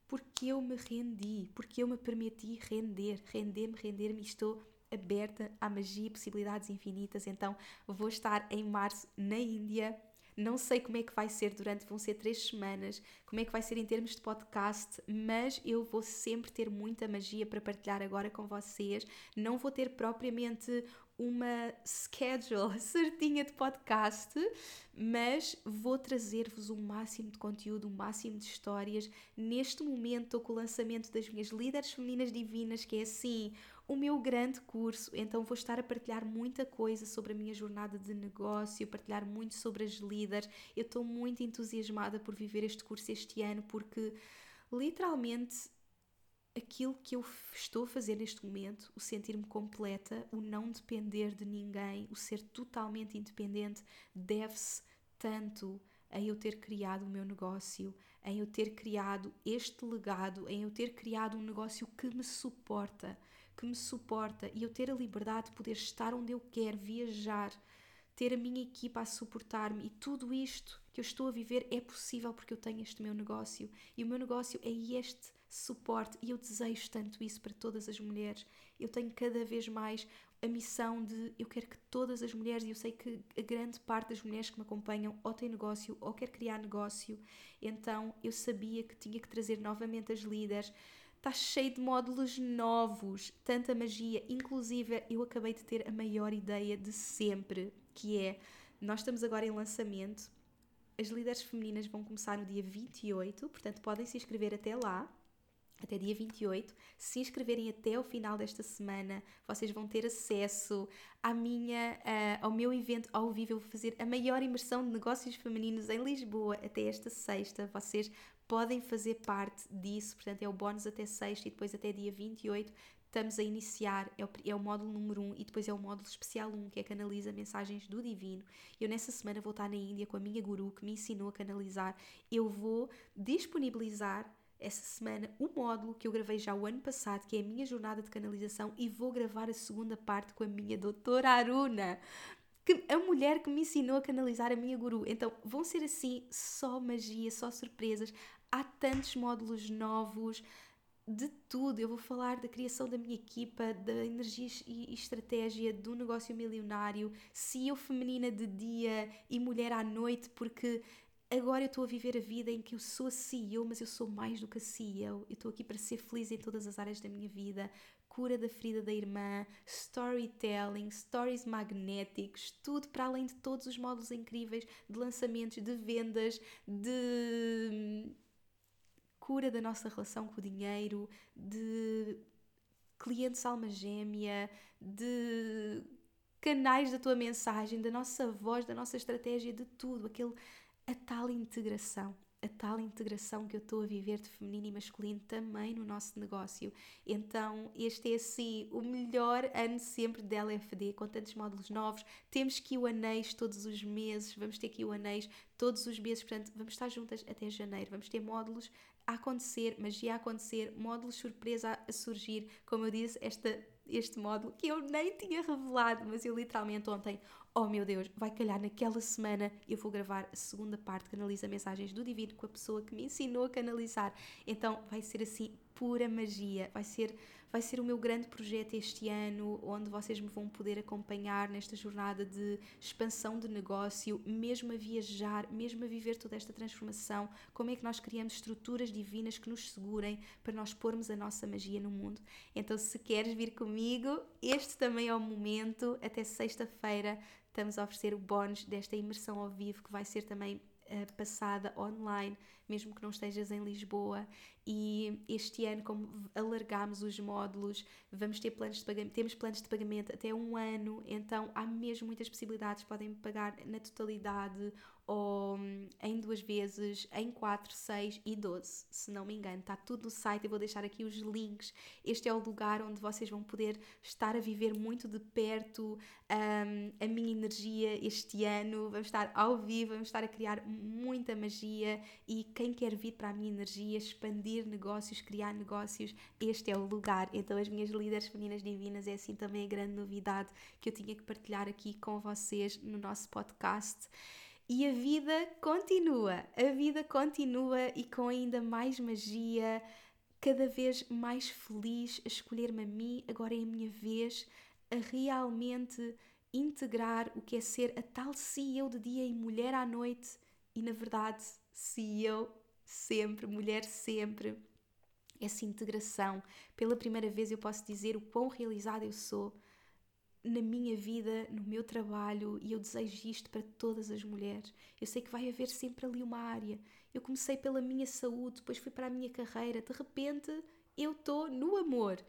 Porque eu me rendi, porque eu me permiti render, render-me, render-me estou aberta à magia e possibilidades infinitas. Então vou estar em março na Índia. Não sei como é que vai ser durante, vão ser três semanas, como é que vai ser em termos de podcast, mas eu vou sempre ter muita magia para partilhar agora com vocês. Não vou ter propriamente uma schedule certinha de podcast, mas vou trazer-vos o máximo de conteúdo, o máximo de histórias. Neste momento estou com o lançamento das minhas líderes femininas divinas, que é assim o meu grande curso, então vou estar a partilhar muita coisa sobre a minha jornada de negócio, partilhar muito sobre as líderes. Eu estou muito entusiasmada por viver este curso este ano porque literalmente aquilo que eu estou a fazer neste momento, o sentir-me completa, o não depender de ninguém, o ser totalmente independente, deve-se tanto a eu ter criado o meu negócio, em eu ter criado este legado, em eu ter criado um negócio que me suporta que me suporta e eu ter a liberdade de poder estar onde eu quero, viajar, ter a minha equipa a suportar-me e tudo isto que eu estou a viver é possível porque eu tenho este meu negócio e o meu negócio é este suporte e eu desejo tanto isso para todas as mulheres. Eu tenho cada vez mais a missão de eu quero que todas as mulheres, e eu sei que a grande parte das mulheres que me acompanham ou tem negócio ou quer criar negócio, então eu sabia que tinha que trazer novamente as líderes está cheio de módulos novos, tanta magia. Inclusive, eu acabei de ter a maior ideia de sempre, que é, nós estamos agora em lançamento, as líderes femininas vão começar no dia 28, portanto podem se inscrever até lá. até dia 28. Se inscreverem até o final desta semana, vocês vão ter acesso à minha, uh, ao meu evento ao vivo. Eu vou fazer a maior imersão de negócios femininos em Lisboa até esta sexta. Vocês podem fazer parte disso, portanto, é o bónus até sexta e depois até dia 28. Estamos a iniciar, é o, é o módulo número 1 um, e depois é o módulo especial 1, um, que é canaliza mensagens do divino. Eu nessa semana vou estar na Índia com a minha guru que me ensinou a canalizar. Eu vou disponibilizar essa semana o módulo que eu gravei já o ano passado, que é a minha jornada de canalização, e vou gravar a segunda parte com a minha doutora Aruna, que, a mulher que me ensinou a canalizar a minha guru. Então vão ser assim só magia, só surpresas. Há tantos módulos novos de tudo. Eu vou falar da criação da minha equipa, da energia e estratégia do negócio milionário, CEO feminina de dia e mulher à noite, porque agora eu estou a viver a vida em que eu sou a CEO, mas eu sou mais do que a CEO. Eu estou aqui para ser feliz em todas as áreas da minha vida. Cura da ferida da irmã, storytelling, stories magnéticos, tudo para além de todos os módulos incríveis de lançamentos, de vendas, de cura da nossa relação com o dinheiro, de clientes alma gêmea, de canais da tua mensagem, da nossa voz, da nossa estratégia, de tudo, aquele a tal integração, a tal integração que eu estou a viver de feminino e masculino também no nosso negócio. Então, este é assim o melhor ano sempre da LFD, com tantos módulos novos. Temos que o anéis todos os meses, vamos ter que o anéis todos os meses, portanto, vamos estar juntas até janeiro. Vamos ter módulos a acontecer, magia a acontecer, módulos surpresa a surgir. Como eu disse, esta este módulo que eu nem tinha revelado, mas eu literalmente ontem, oh meu Deus, vai calhar naquela semana eu vou gravar a segunda parte que analisa mensagens do divino com a pessoa que me ensinou a canalizar. Então vai ser assim pura magia, vai ser vai ser o meu grande projeto este ano, onde vocês me vão poder acompanhar nesta jornada de expansão de negócio, mesmo a viajar, mesmo a viver toda esta transformação. Como é que nós criamos estruturas divinas que nos segurem para nós pormos a nossa magia no mundo? Então, se queres vir comigo, este também é o momento. Até sexta-feira estamos a oferecer o bónus desta imersão ao vivo, que vai ser também passada online mesmo que não estejas em Lisboa. E este ano, como alargámos os módulos, vamos ter planos de pagamento, temos planos de pagamento até um ano, então há mesmo muitas possibilidades. Podem pagar na totalidade ou hum, em duas vezes, em 4, 6 e 12, se não me engano. Está tudo no site, eu vou deixar aqui os links. Este é o lugar onde vocês vão poder estar a viver muito de perto um, a minha energia este ano. Vamos estar ao vivo, vamos estar a criar muita magia e quem quer vir para a minha energia, expandir negócios, criar negócios, este é o lugar. Então, as minhas líderes femininas divinas é assim também a grande novidade que eu tinha que partilhar aqui com vocês no nosso podcast. E a vida continua, a vida continua e com ainda mais magia, cada vez mais feliz a escolher-me a mim, agora é a minha vez, a realmente integrar o que é ser a tal CEO de dia e mulher à noite e na verdade CEO sempre, mulher sempre. Essa integração. Pela primeira vez eu posso dizer o quão realizada eu sou na minha vida, no meu trabalho, e eu desejo isto para todas as mulheres. Eu sei que vai haver sempre ali uma área. Eu comecei pela minha saúde, depois fui para a minha carreira, de repente eu estou no amor.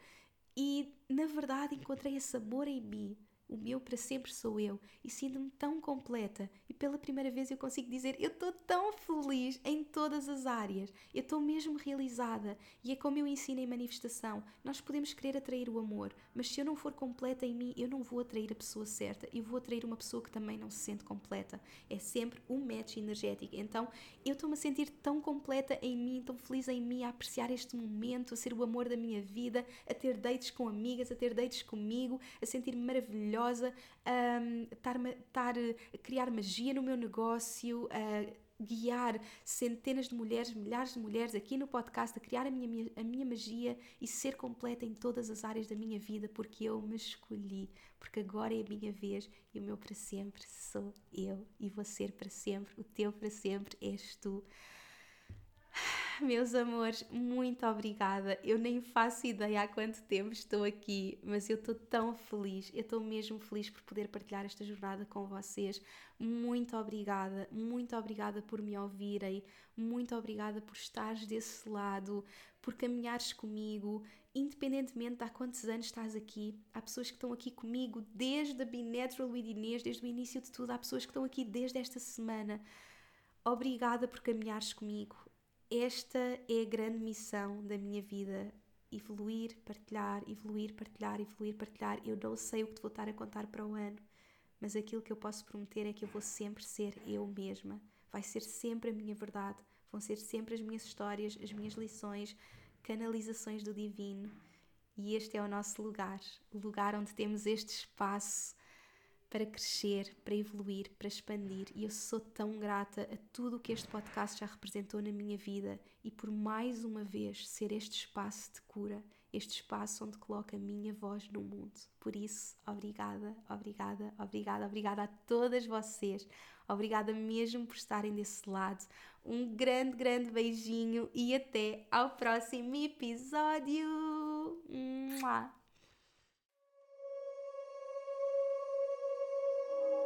E na verdade encontrei esse amor em mim o meu para sempre sou eu e sinto-me tão completa e pela primeira vez eu consigo dizer eu estou tão feliz em todas as áreas, eu estou mesmo realizada e é como eu ensino em manifestação. Nós podemos querer atrair o amor, mas se eu não for completa em mim, eu não vou atrair a pessoa certa, eu vou atrair uma pessoa que também não se sente completa. É sempre um match energético. Então eu estou-me a sentir tão completa em mim, tão feliz em mim, a apreciar este momento, a ser o amor da minha vida, a ter dates com amigas, a ter dates comigo, a sentir-me maravilhosa estar a criar magia no meu negócio, a guiar centenas de mulheres, milhares de mulheres aqui no podcast, a criar a minha, a minha magia e ser completa em todas as áreas da minha vida, porque eu me escolhi, porque agora é a minha vez e o meu para sempre sou eu e vou ser para sempre, o teu para sempre és tu. Meus amores, muito obrigada. Eu nem faço ideia há quanto tempo estou aqui, mas eu estou tão feliz. Eu estou mesmo feliz por poder partilhar esta jornada com vocês. Muito obrigada, muito obrigada por me ouvirem, muito obrigada por estares desse lado, por caminhares comigo, independentemente de há quantos anos estás aqui. Há pessoas que estão aqui comigo desde a Be Natural with Inês, desde o início de tudo. Há pessoas que estão aqui desde esta semana. Obrigada por caminhares comigo esta é a grande missão da minha vida. Evoluir, partilhar, evoluir, partilhar, evoluir, partilhar. Eu não sei o que te vou estar a contar para o ano, mas aquilo que eu posso prometer é que eu vou sempre ser eu mesma. Vai ser sempre a minha verdade. Vão ser sempre as minhas histórias, as minhas lições, canalizações do divino. E este é o nosso lugar, o lugar onde temos este espaço para crescer, para evoluir, para expandir. E eu sou tão grata a tudo o que este podcast já representou na minha vida e por mais uma vez ser este espaço de cura, este espaço onde coloco a minha voz no mundo. Por isso, obrigada, obrigada, obrigada, obrigada a todas vocês. Obrigada mesmo por estarem desse lado. Um grande, grande beijinho e até ao próximo episódio. Mua.